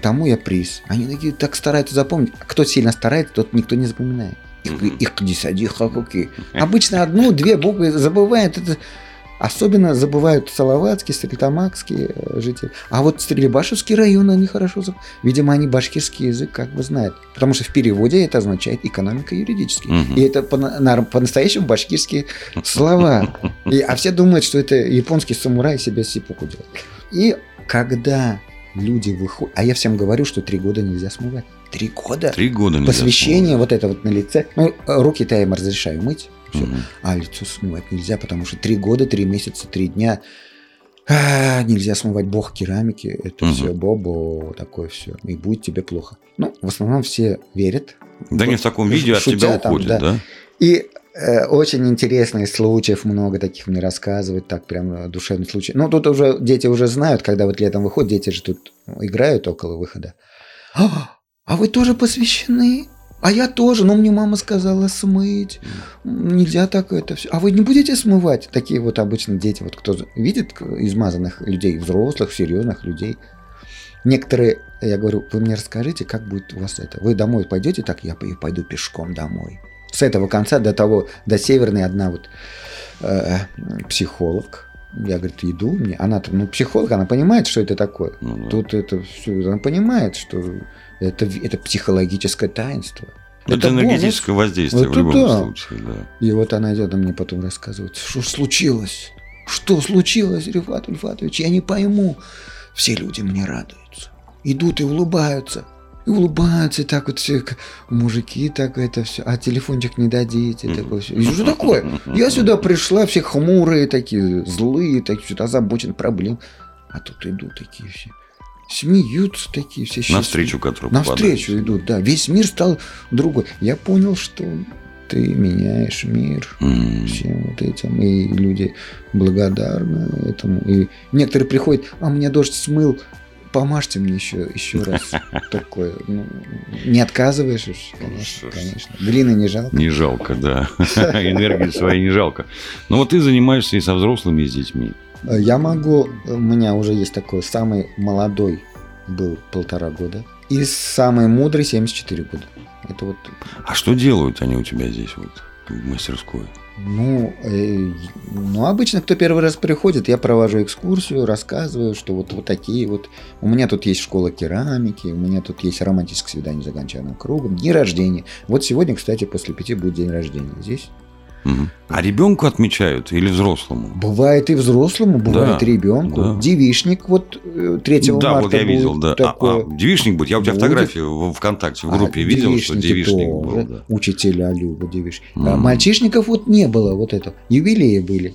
тому я приз. Они такие так стараются запомнить. А кто сильно старается, тот никто не запоминает. Их, их десяти хакуки. Обычно одну-две буквы забывают. Это Особенно забывают Салаватские, Стрельтамакские э, жители. А вот Стрелебашевский район они хорошо забывают. Видимо, они башкирский язык как бы знают. Потому что в переводе это означает экономика юридически. Угу. И это по-настоящему башкирские слова. И, а все думают, что это японский самурай себе сипуку делает. И когда люди выходят... А я всем говорю, что три года нельзя смывать. Три года? Три года нельзя Посвящение смывать. вот это вот на лице. Ну, руки-то я им разрешаю мыть все. Угу. А лицо смывать нельзя, потому что три года, три месяца, три дня а, нельзя смывать бог керамики. Это угу. все бобо, такое все. И будет тебе плохо. Ну, в основном все верят. Да вот, не в таком виде от тебя уходит, там, да. да? И э, очень интересных случаев много таких мне рассказывают, так прям э, душевный случай. Ну, тут уже дети уже знают, когда вот летом выходят, дети же тут играют около выхода. А, а вы тоже посвящены? А я тоже, но мне мама сказала смыть. Нельзя так это все. А вы не будете смывать? Такие вот обычно дети, вот кто видит измазанных людей, взрослых, серьезных людей. Некоторые, я говорю, вы мне расскажите, как будет у вас это. Вы домой пойдете так, я пойду пешком домой. С этого конца до того, до северной одна вот э, психолог. Я, говорю, иду мне. Она ну, психолог, она понимает, что это такое. Ну, да. Тут это все, она понимает, что это, это психологическое таинство. Это, это энергетическое бонус. воздействие вот в любом да. случае, да. И вот она идет, а мне потом рассказывает, что случилось. Что случилось, Рифат Ульфатович? Я не пойму. Все люди мне радуются. Идут и улыбаются. И улыбаются, и так вот все, мужики, так это все, а телефончик не дадите, такое все. И что такое? Я сюда пришла, все хмурые такие, злые, такие, что-то озабочены проблем. А тут идут такие все. Смеются такие все счастливые. Навстречу, которую Навстречу идут, да. Весь мир стал другой. Я понял, что ты меняешь мир М. всем вот этим, и люди благодарны этому. И некоторые приходят, а меня дождь смыл, помажьте мне еще, еще раз такое. Ну, не отказываешь, уж, конечно, конечно. Глины не жалко. Не жалко, да. Энергии своей не жалко. Но вот ты занимаешься и со взрослыми, и с детьми. Я могу, у меня уже есть такой самый молодой был полтора года, и самый мудрый 74 года. Это вот А что делают они у тебя здесь вот в мастерской? Ну, э, ну, обычно, кто первый раз приходит, я провожу экскурсию, рассказываю, что вот, вот такие вот. У меня тут есть школа керамики, у меня тут есть романтическое свидание за гончарным кругом, дни рождения. Вот сегодня, кстати, после пяти будет день рождения здесь. А ребенку отмечают или взрослому? Бывает и взрослому, бывает Да, и ребенку. да. Девишник вот э, 3 да, марта вот я видел, да. А, такое. а, девичник будет? Я у тебя Будет. фотографию в ВКонтакте, в А, группе видел, что девичник тоже. был. да. Учителя любят девичник. А М. мальчишников вот не было вот этого. Юбилеи были.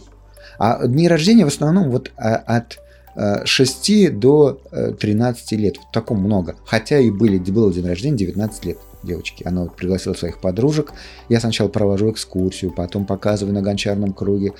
А дни рождения в основном вот а, от э, 6 до э, 13 лет. В таком много. Хотя и были, был день рождения 19 лет девочки. Она вот пригласила своих подружек. Я сначала провожу экскурсию, потом показываю на гончарном круге,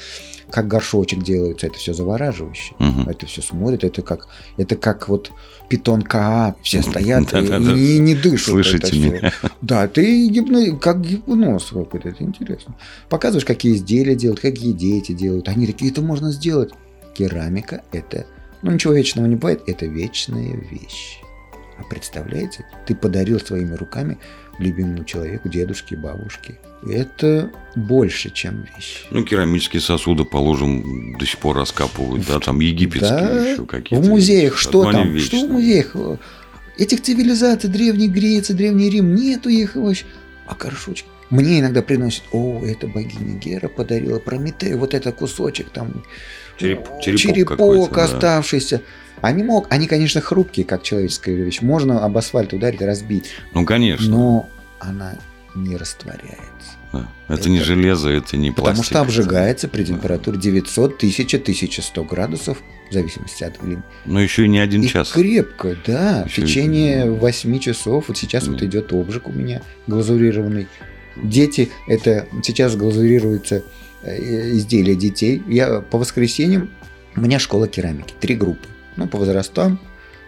как горшочек делается. Это все завораживающе. Мгм. Это все смотрят, это как, это как вот питон КА, все стоят и, Да-да-да. и не дышат. Слышите меня? Да, ты гипно... как гипноз какой-то, это интересно. Показываешь, какие изделия делают, какие дети делают. Они такие, это можно сделать. Керамика – это, ну ничего вечного не бывает, это вечная вещь. А представляете, ты подарил своими руками любимому человеку, дедушке, бабушке. Это больше, чем вещь. Ну, керамические сосуды, положим, до сих пор раскапывают, да, там египетские Да, еще какие-то. В музеях что Ну, они там? Что вечные. в музеях? Этих цивилизаций, Древней Греции, Древний Рим, нету их вообще. А горшочки. Мне иногда приносят, о, это богиня Гера подарила Прометею, вот это кусочек там, Череп- черепок черепок какой-то, да. Они мог, они, конечно, хрупкие, как человеческая вещь. Можно об асфальт ударить, разбить, Ну, конечно. но она не растворяется. да. Это, не это- железо, это не Потому пластик. что обжигается при температуре 900, 1000, 1100 градусов, в зависимости от глины. Но еще и не один И час. крепко, да. Ещё в и- течение 8 часов. Вот сейчас вот Мгм. идет обжиг у меня глазурированный. Дети, это сейчас глазурируется э, изделия детей. Я по воскресеньям, у меня школа керамики, три группы. Ну, по возрастам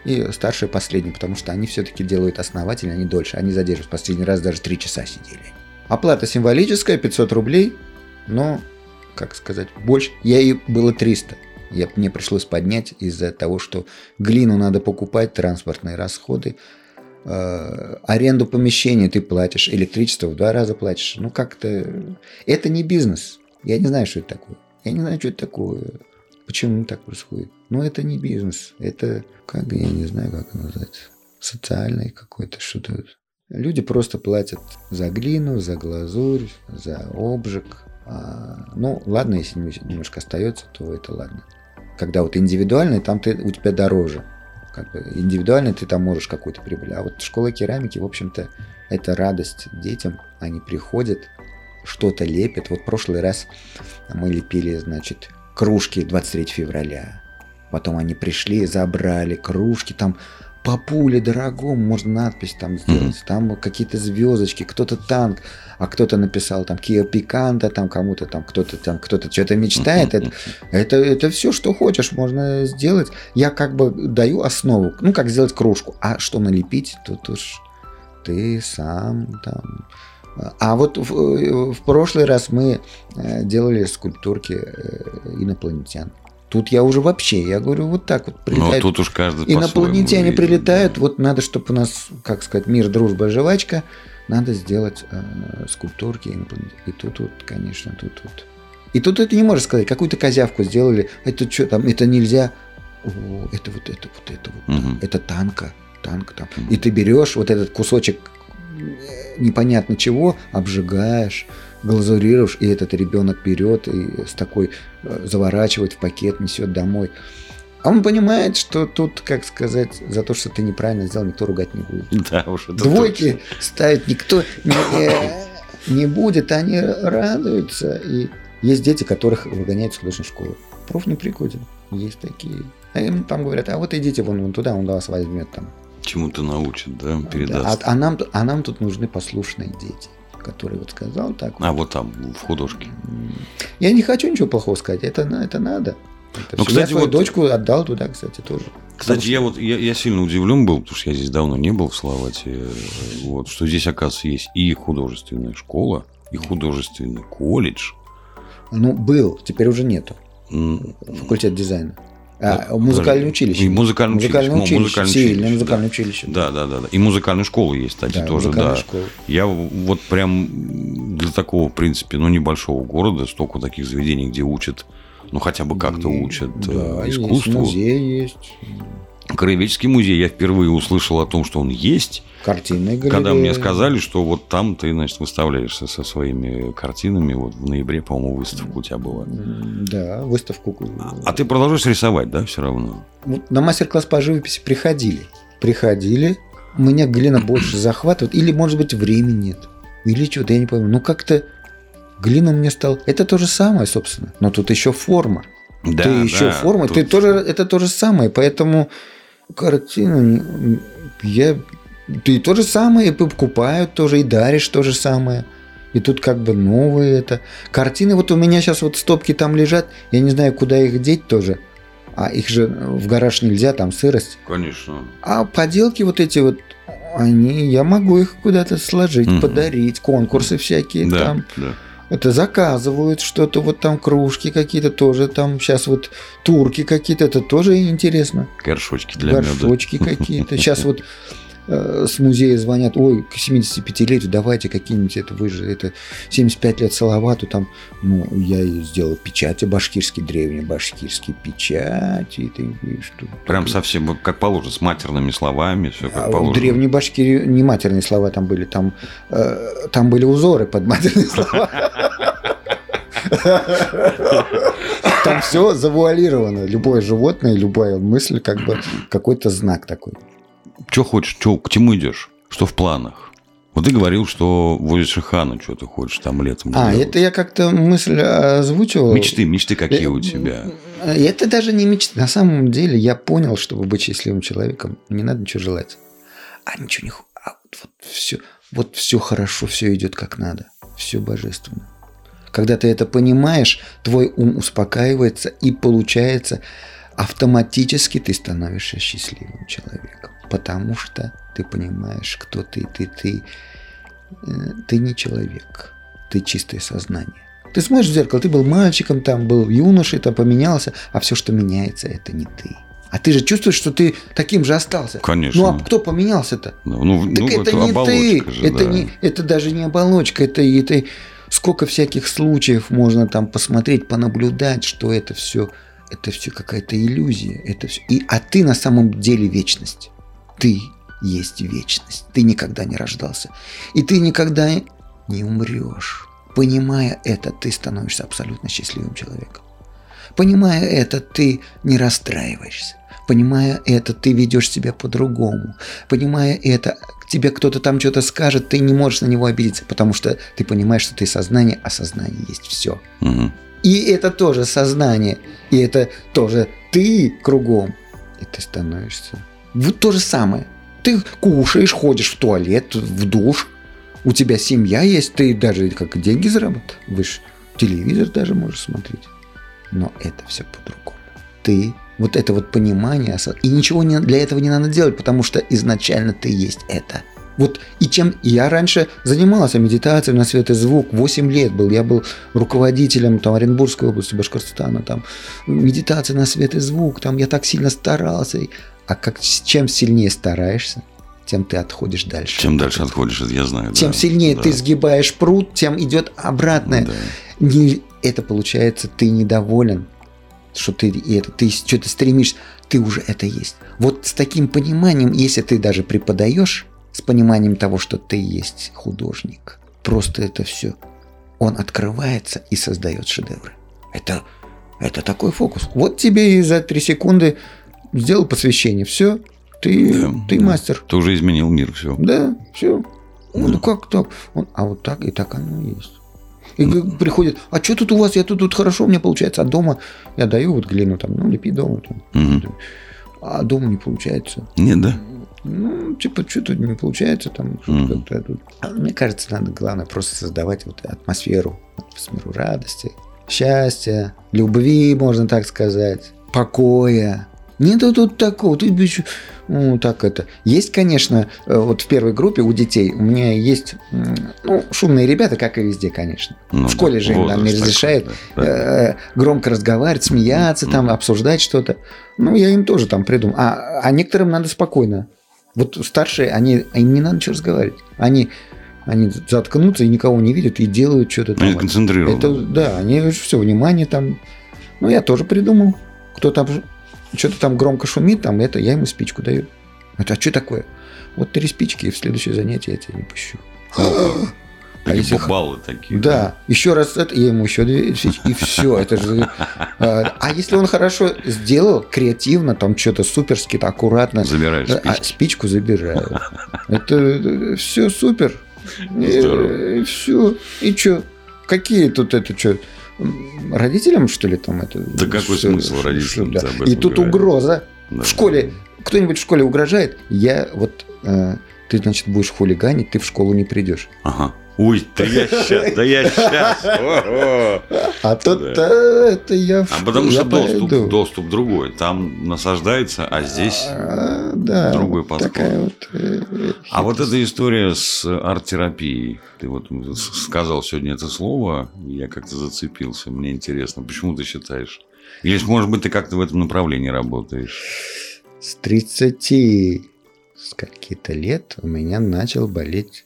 и старшие последние, потому что они все-таки делают основательно, они дольше. Они задерживаются. Последний раз даже три часа сидели. Оплата символическая, 500 рублей, но, как сказать, больше. Я и было 300. Я, мне пришлось поднять из-за того, что глину надо покупать, транспортные расходы, э, аренду помещения ты платишь, электричество в два раза платишь. Ну как-то... Это не бизнес. Я не знаю, что это такое. Я не знаю, что это такое. Почему так происходит. Но это не бизнес. Это, как я не знаю, как называется, социальный какой-то что-то. Люди просто платят за глину, за глазурь, за обжиг. А, ну, ладно, если немножко остается, то это ладно. Когда вот индивидуальный, там ты, у тебя дороже. Как бы индивидуально ты там можешь какую-то прибыль. А вот школа керамики, в общем-то, это радость детям. Они приходят, что-то лепят. Вот в прошлый раз мы лепили, значит, кружки 23 февраля. Потом они пришли, забрали кружки, там по пуле дорогому можно надпись там сделать, там какие-то звездочки, кто-то танк, а кто-то написал там Kia Picanto, там кому-то там кто-то там кто-то что-то мечтает. Это, это, это все, что хочешь, можно сделать. Я как бы даю основу, ну как сделать кружку, а что налепить, тут уж ты сам там. А вот в, в прошлый раз мы э, делали скульптурки э, инопланетян. Тут я уже вообще, я говорю, вот так вот Ну, прилетает. тут уж каждый Инопланетяне прилетают, вот надо, чтобы у нас, как сказать, мир, дружба, жвачка, надо сделать э, скульптурки инопланетян. И тут вот, конечно, тут вот. И тут это не можешь сказать, какую-то козявку сделали, это что там, это нельзя. О, это вот это вот это вот, Мгм. это танка, танк там. И ты берешь вот этот кусочек э, непонятно чего, обжигаешь, глазурируешь, и этот ребенок берет и с такой э, заворачивает в пакет, несет домой. А он понимает, что тут, как сказать, за то, что ты неправильно сделал, никто ругать не будет. Да, уж это Двойки ставить никто не, э, не будет, они радуются. И есть дети, которых выгоняют с художественной школы. Проф не прикоден. Есть такие. А им там говорят, а вот идите вон, вон туда, он вас возьмет там. Чему-то научит, да, Да, передаст. А, а нам, а нам тут нужны послушные дети, которые вот сказал так. А вот там, в художке. Я не хочу ничего плохого сказать, это, это надо. Это Ну, всё. я кстати, свою вот- дочку отдал туда, кстати, тоже. Кстати, я вот я, я сильно удивлен был, потому что я здесь давно не был в Словакии, э, вот, что здесь, оказывается, есть и художественная школа, и художественный колледж. Ну, был, теперь уже нету. Факультет дизайна. Да, А, музыкальное училище. И музыкальное училище. Музыкальное Ну, училище. музыкальное сильное музыкальное училище. Да, да, да, да. И музыкальная школа есть, кстати, Да, тоже, да. школа. Я вот прям для такого, в принципе, ну, небольшого города, столько таких заведений, где учат, ну, хотя бы как-то учат э, да, есть, искусству. музей есть, Краеведческий музей, я впервые услышал о том, что он есть, картинная галерея. когда мне сказали, что вот там ты, значит, выставляешься со своими картинами, вот в ноябре, по-моему, выставка у тебя была. Да, выставку. А ты продолжаешь рисовать, да, все равно? На мастер-класс по живописи приходили. Приходили. Меня глина больше захватывает. Или, может быть, времени нет. Или что-то, я не пойму. Ну, как-то глина мне стал... Это то же самое, собственно. Но тут еще форма. Да, ты еще да, форма. тут- Ты тоже... Это то же самое. Поэтому картину... не- Я... Ты то же самое и покупают тоже, и даришь то же самое. И тут как бы новые это. Картины вот у меня сейчас вот стопки там лежат. Я не знаю, куда их деть тоже. А их же в гараж нельзя, там сырость. Конечно. А поделки вот эти вот, они, я могу их куда-то сложить, Мгм. подарить, конкурсы всякие Да, там. да. Это заказывают что-то, вот там кружки какие-то тоже, там сейчас вот турки какие-то, это тоже интересно. Горшочки для меда. Горшочки какие-то. Сейчас вот с музея звонят, ой, к 75-летию давайте какие-нибудь, это вы же, это 75 лет Салавату, там, ну, я и сделал печати башкирские, древние башкирские печати, ты видишь, что Прям совсем как положено, с матерными словами, все как а положено. древней Башкирии не матерные слова там были, там, э, там были узоры под матерные слова. Там все завуалировано. Любое животное, любая мысль, как бы какой-то знак такой. Что хочешь, чё, к чему идешь? Что в планах? Вот ты говорил, что возле Шихана что ты хочешь там летом А, сделать. это я как-то мысль озвучивал. Мечты, мечты какие Э, у тебя? э, Это даже не мечта. На самом деле я понял, чтобы быть счастливым человеком, не надо ничего желать. А ничего не... А вот, все, вот все хорошо, все идет как надо. Все божественно. Когда ты это понимаешь, твой ум успокаивается и получается автоматически ты становишься счастливым человеком. Потому что ты понимаешь, кто ты. Ты, ты, э, ты не человек. Ты чистое сознание. Ты смотришь в зеркало, ты был мальчиком, там был юношей, там поменялся, а все, что меняется, это не ты. А ты же чувствуешь, что ты таким же остался. Конечно. Ну а кто поменялся-то? Ну, ну, Так ну, это, не ты, же, это, да. не, это даже не оболочка, это, это сколько всяких случаев можно там посмотреть, понаблюдать, что это все, это все какая-то иллюзия, это все. И, а ты на самом деле вечность. Ты есть вечность. Ты никогда не рождался. И ты никогда не умрешь. Понимая это, ты становишься абсолютно счастливым человеком. Понимая это, ты не расстраиваешься. Понимая это, ты ведешь себя по-другому. Понимая это, тебе кто-то там что-то скажет, ты не можешь на него обидеться, потому что ты понимаешь, что ты сознание, а сознание есть все. Мгм. И это тоже сознание, и это тоже ты кругом. И ты становишься... Вот то же самое. Ты кушаешь, ходишь в туалет, в душ, у тебя семья есть, ты даже как деньги зарабатываешь, телевизор даже можешь смотреть. Но это все по-другому. Ты вот это вот понимание, и ничего не, для этого не надо делать, потому что изначально ты есть это. Вот и чем я раньше занимался медитацией на свет и звук, 8 лет был, я был руководителем там Оренбургской области Башкортостана, там медитация на свет и звук, там я так сильно старался, а как чем сильнее стараешься, тем ты отходишь дальше. Чем дальше отходишь, я знаю. Чем да. сильнее Да. ты сгибаешь пруд, тем идет обратное. Да. Не, это получается, ты недоволен, что ты это, ты что-то стремишься, ты уже это есть. Вот с таким пониманием, если ты даже преподаешь, с пониманием того, что ты есть художник, просто это все, он открывается и создает шедевры. Это, Это такой фокус. Вот тебе и за три секунды сделал посвящение. Все, ты, Да, ты да. мастер. Ты уже изменил мир, все. Да, все. Ну как так? Он, а вот так и так оно и есть. И г- приходит, а что тут у вас? Я тут, тут хорошо, у меня получается. А дома я даю вот глину там, ну лепи дома. Там. А дома не получается. Нет, да? Ну, типа, что-то не получается там. что-то Мгм. как-то тут. А Мне кажется, надо, главное, просто создавать вот атмосферу. Атмосферу радости, счастья, любви, можно так сказать, покоя. Нету тут такого. Тут еще, ну, так это. Есть, конечно, э, вот в первой группе у детей у меня есть, ну, шумные ребята, как и везде, конечно. Ну в школе да, же им там не разрешает такой, да, да. э, громко разговаривать, смеяться, там, обсуждать что-то. Ну, я им тоже там придумал. А, а некоторым надо спокойно. Вот старшие, они, им не надо ничего разговаривать. Они, они заткнутся и никого не видят и делают что-то там. Они концентрированы. Это, да, они все, внимание там. Ну, я тоже придумал. Кто там что-то там громко шумит, там это, я ему спичку даю. Это а что такое? Вот три спички, и в следующее занятие я тебя не пущу. А если баллы такие. да, еще раз это, я ему еще две и все. Это же, а, а если он хорошо сделал, креативно, там что-то суперски, так аккуратно, Забираешь а, спички. спичку забираю. Это все супер. Здорово. И, все. И что? Какие тут это что? Родителям, что ли, там это? Да какой Что- смысл родителям да. об этом И тут говорить? угроза. Да. В школе кто-нибудь в школе угрожает, я вот э, ты, значит, будешь хулиганить, ты в школу не придешь. Ага. Ой, да я сейчас, да я сейчас. А тут Да. это я. А потому я что доступ, пойду. доступ другой. Там насаждается, а здесь... А, да, другой вот подход. вот. э, А вот эта история с арт-терапией. Ты вот с- сказал сегодня это слово, я как-то зацепился. Мне интересно, почему ты считаешь? Или, может быть, ты как-то в этом направлении работаешь? С 30 скольки-то лет у меня начал болеть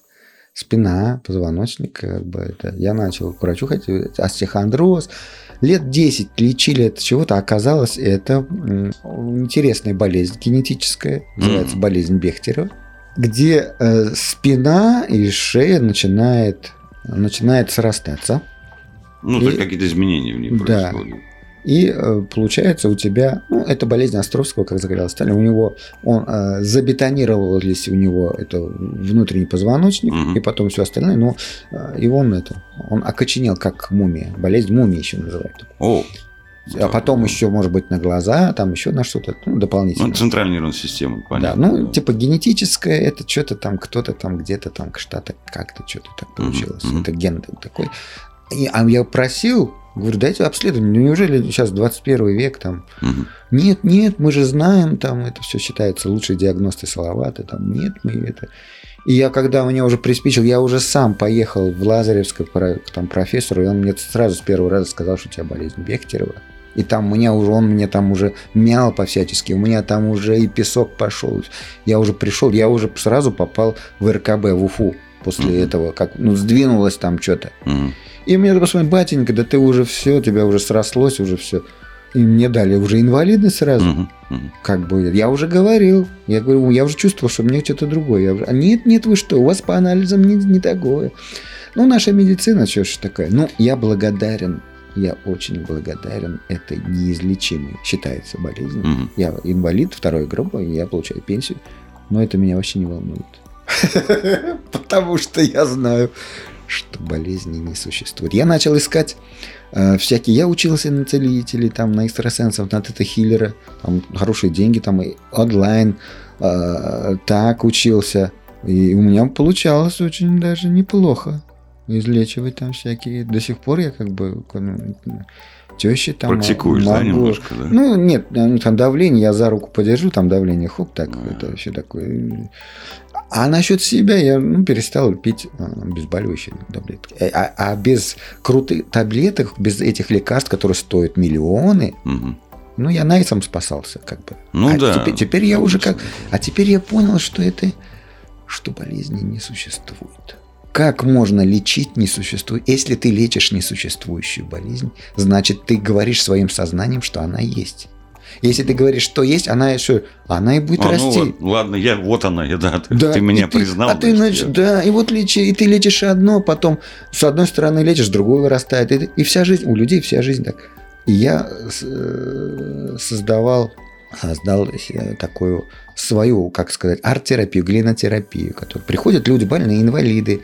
спина, позвоночник. Как бы это. Я начал к врачу ходить, остеохондроз. Лет 10 лечили от чего-то, оказалось, это интересная болезнь генетическая, называется болезнь Бехтерева, где э, спина и шея начинает, начинает срастаться. Ну, И- то есть какие-то изменения в них Да. происходят. И э, получается у тебя, ну, это болезнь Островского, как заговорил Сталин, у него, он э, забетонировались у него это внутренний позвоночник Мгм. и потом все остальное, но э, и он это, он окоченел как мумия, болезнь мумии еще называют. О, А потом да. еще, может быть, на глаза, там еще на что-то ну, дополнительно. Ну, центральная нервная система, да, понятно. ну, да. типа генетическое, это что-то там, кто-то там где-то там, что-то как-то что-то так получилось. мгм. Это ген такой. И, а я просил, говорю, дайте обследование. Ну, неужели сейчас 21 век там Мгм. нет, нет, мы же знаем, там это все считается лучшей диагностой Салаваты, там нет, мы это. И я, когда меня уже приспичил, я уже сам поехал в Лазаревское к там, профессору, и он мне сразу с первого раза сказал, что у тебя болезнь Бехтерева. И там меня уже, он мне там уже мял по-всячески, у меня там уже и песок пошел. Я уже пришел, я уже сразу попал в РКБ, в Уфу после Мгм. этого, как, ну, сдвинулось там что-то. Мгм. И мне посмотрели, батенька, да ты уже все, тебя уже срослось, уже все. И мне дали уже инвалидность сразу. Мгм. Мгм. Как бы, я уже говорил, я говорю, я уже чувствовал, что мне что-то другое. Я уже, а нет, нет, вы что, у вас по анализам не, не такое. Ну, наша медицина, что ж такая. Ну, я благодарен, я очень благодарен этой неизлечимой, считается, болезни. Мгм. Я инвалид второй группы, я получаю пенсию, но это меня вообще не волнует. Потому что я знаю, что болезни не существует. Я начал искать э, всякие... Я учился на целителей, там, на экстрасенсов, на тета-хиллера. Там хорошие деньги, там и онлайн. э, так учился. И у меня получалось очень даже неплохо излечивать там всякие. До сих пор я как бы тещи там Практикуешь, да, могу- немножко, да? ну, нет, ну, там давление, я за руку подержу, там давление, хоп, так, А. это вообще такое. А насчет себя я ну, перестал пить а, обезболивающие таблетки. Э, А, а без крутых таблеток, без этих лекарств, которые стоят миллионы, Мгм. ну, я на этом спасался, как бы. Ну а да. Теперь, теперь я уже как... А теперь я понял, что это... Что болезни не существует. Как можно лечить несуществующую? Если ты лечишь несуществующую болезнь, значит, ты говоришь своим сознанием, что она есть. Если ты говоришь, что есть, она еще... Она и будет А, ну расти. вот, ладно, я, вот она, я, да, ты, Да, ты меня признал. А ты, значит, я- да, и вот лечи, и ты лечишь одно, потом с одной стороны лечишь, с другой вырастает. И, и вся жизнь, у людей вся жизнь так. И я э, создавал, создал такую свою, как сказать, арт-терапию, глинотерапию, которая приходят люди больные, инвалиды,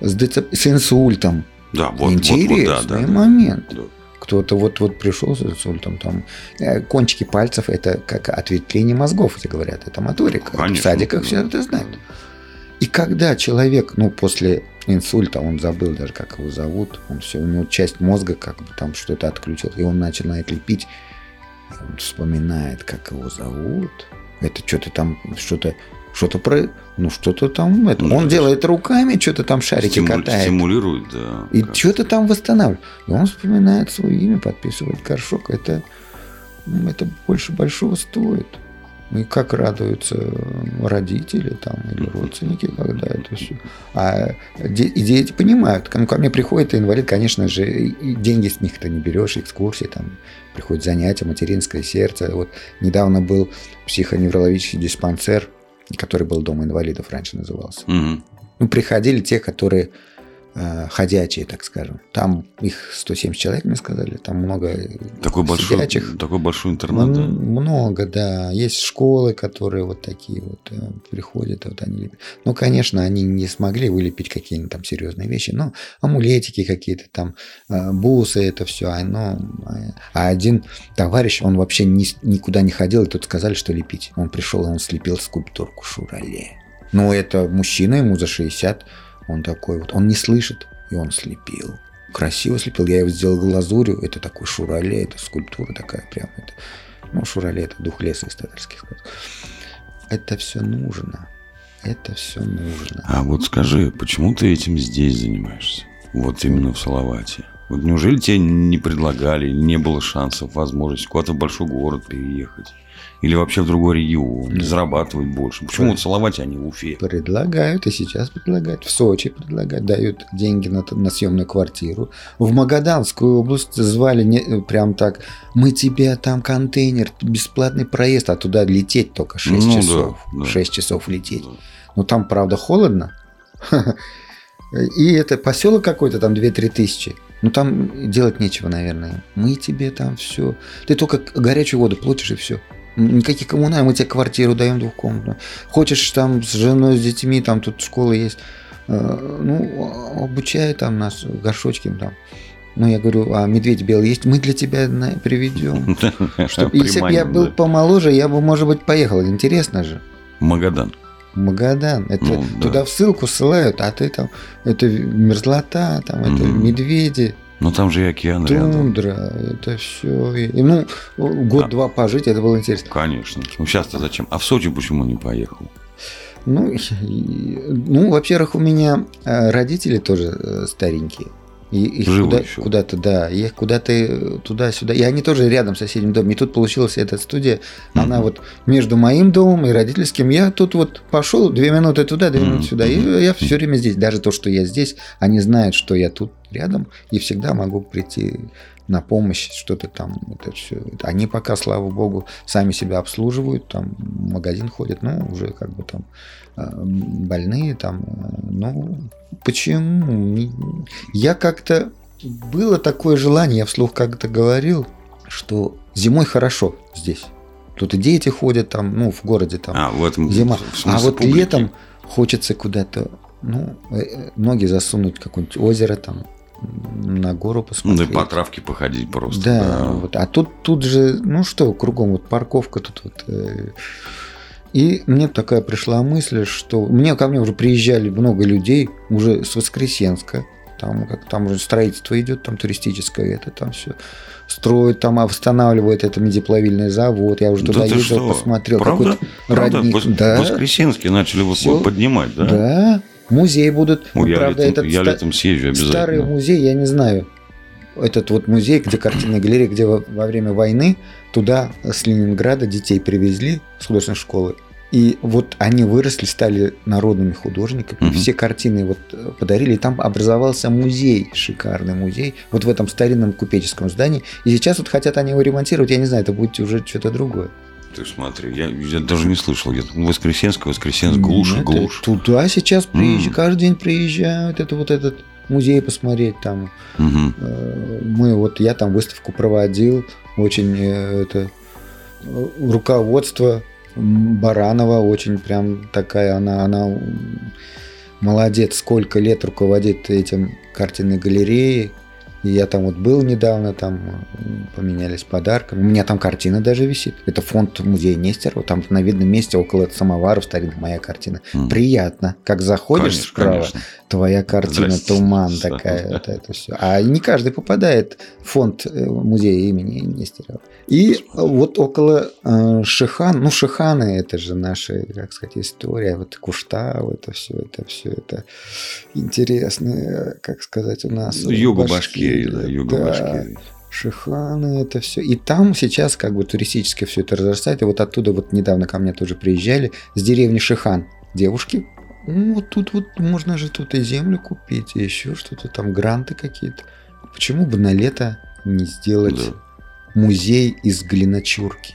с, децеп... с инсультом. Да, вот, Интересный вот, вот, да, да, момент. да. Кто-то вот, вот пришел с инсультом, там э, кончики пальцев это как ответвление мозгов, эти говорят, это моторика. Конечно, в садиках да. все это знают. И когда человек, ну, после инсульта, он забыл даже, как его зовут, он все, у него часть мозга как бы там что-то отключил, и он начинает лепить, он вспоминает, как его зовут, это что-то там, что-то, что-то про, ну, что-то там, это, Ну, он делает руками, что-то там шарики Стиму- катает. Стимулирует, да. И что-то там восстанавливает. И он вспоминает свое имя, подписывает горшок. Это, м, это больше большого стоит. И как радуются родители там, или родственники, когда это все. А де- и дети понимают. Ну, ко мне приходит инвалид, конечно же, и деньги с них-то не берешь, экскурсии, там приходят занятия, материнское сердце. Вот недавно был психоневрологический диспансер, который был Дом инвалидов раньше назывался. Мгм. Ну, приходили те, которые ходячие, так скажем. Там их 170 человек, мне сказали, там много Такой большой, сидячих. такой большой интернет. М- Много, да. Есть школы, которые вот такие вот э, приходят, вот они лепят. Ну, конечно, они не смогли вылепить какие-нибудь там серьезные вещи, но амулетики какие-то там, э, бусы, это все, оно... э, А один товарищ, он вообще ни- никуда не ходил, и тут сказали, что лепить. Он пришел, и он слепил скульптурку Шурале. Ну, это мужчина, ему за 60, он такой вот, он не слышит, и он слепил. Красиво слепил, я его сделал глазурью, это такой шурале, это скульптура такая прям, это, ну, шурале, это дух леса из татарских. Это все нужно, это все нужно. А вот скажи, почему ты этим здесь занимаешься? Вот именно в Салавате. Вот неужели тебе не предлагали, не было шансов, возможности куда-то в большой город переехать? Или вообще в другой регион, Нет. зарабатывать больше? Почему Да. вот Салавате, а не в Уфе? Предлагают, и сейчас предлагают. В Сочи предлагают, дают деньги на, на съемную квартиру. В Магаданскую область звали не, прям так, мы тебе там контейнер, бесплатный проезд, а туда лететь только 6 Ну да, часов. да. 6 часов лететь. Да. Ну там, правда, холодно. И это поселок какой-то, там 2-3 тысячи. Ну там делать нечего, наверное. Мы тебе там все. Ты только горячую воду платишь и все. Никаких коммунальных, мы тебе квартиру даем двухкомнатную. Хочешь там с женой, с детьми, там тут школа есть. Э, Ну, обучай там нас, горшочки там. Ну, я говорю, а медведь белый есть? Мы для тебя на- приведем. Если бы я был помоложе, я бы, может быть, поехал. Интересно же. Магадан. Магадан. Это Ну, да. туда в ссылку ссылают, а ты там это мерзлота, там это медведи, Но там же и океан рядом. тундра, это все. И, ну, год-два пожить, это было интересно. Конечно. Ну сейчас-то зачем? А в Сочи почему не поехал? Ну, и- ну, во-первых, у меня э, родители тоже э, старенькие. И их куда, куда-то, да, их куда-то э, туда-сюда. И они тоже рядом в соседнем доме. И тут получилась эта студия, она Мгм. вот между моим домом и родительским. Я тут вот пошел две минуты туда, две Мгм. минуты сюда. И я все время здесь. Даже то, что я здесь, они знают, что я тут рядом, и всегда могу прийти на помощь, что-то там, это все. Они пока, слава богу, сами себя обслуживают, там в магазин ходят, ну, уже как бы там э, больные там, э, ну, почему? Я как-то, было такое желание, я вслух как-то говорил, что зимой хорошо здесь. Тут и дети ходят там, ну, в городе там, А, в этом зима. А вот публики. летом хочется куда-то, ну, э, э, ноги засунуть в какое-нибудь озеро там, на гору Ну, да посмотреть. и по травке походить просто. Да, вот. а тут, тут же, ну что, кругом вот парковка тут вот. э, И мне такая пришла мысль, что мне ко мне уже приезжали много людей уже с Воскресенска, там как там уже строительство идет, там туристическое, это там все строят, там восстанавливают это медиплавильный завод. Я уже Да туда ты ездил, посмотрел. Правда? Правда? родник. Вос- Да, Воскресенске начали Всё. поднимать, да? да, музей будут. Ой, я, правда, летом, этот я ста- летом съезжу обязательно. Старый музей, я не знаю. Этот вот музей, где картинная галерея, где во, во время войны туда с Ленинграда детей привезли с художественной школы. И вот они выросли, стали народными художниками. Мгм. Все картины вот э, подарили. И там образовался музей, шикарный музей. Вот в этом старинном купеческом здании. И сейчас вот хотят они его ремонтировать. Я не знаю, это будет уже что-то другое. Ты смотри, я, я даже не слышал. Я тут Воскресенск, Воскресенск, глушь, Это глушь. Туда сейчас приезжают, М. каждый день приезжают. Это вот этот музей посмотреть там. Э, Мы вот я там выставку проводил, очень э, это э, руководство Баранова очень прям такая она она молодец, сколько лет руководит этим картинной галереей. И я там вот был недавно, там поменялись подарками. У меня там картина даже висит. Это фонд музея Нестерова. Там на видном месте около самоваров старинных моя картина. М. Приятно. Как заходишь Конечно, справа, конечно. твоя картина Здрасте. туман Да. такая это, это все а не каждый попадает в фонд э, музея имени Нестерова и вот около э, Шихан ну Шиханы это же наша как сказать история вот Куштау это все это все это интересно как сказать у нас Юга Башкирии, да, юга да. Башкирии. Шиханы, это все. И там сейчас как бы туристически все это разрастает. И вот оттуда вот недавно ко мне тоже приезжали с деревни Шихан. Девушки, «Ну, вот тут вот можно же тут и землю купить, и еще что-то там, гранты какие-то. Почему бы на лето не сделать Да. музей из глиночурки?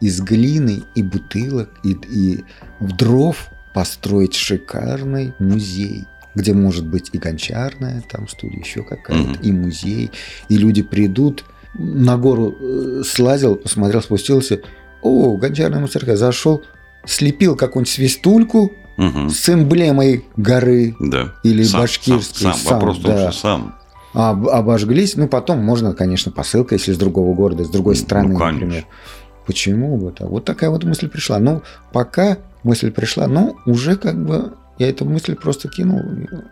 Из глины и бутылок, и, и в дров построить шикарный музей, где может быть и гончарная там студия, еще какая-то, Мгм. и музей, и люди придут, на гору э, слазил, посмотрел, спустился, о, гончарная мастерская, зашел, слепил какую-нибудь свистульку Мгм. с эмблемой горы, Да. Или Сам, башкирский, Сам, сам. сам, Вопрос том, да. что сам. об- обожглись, ну потом можно, конечно, посылка, если с другого города, с другой Ну, страны, конечно. например. Почему бы так? Вот такая вот мысль пришла. Ну, пока мысль пришла, но уже как бы я эту мысль просто кинул.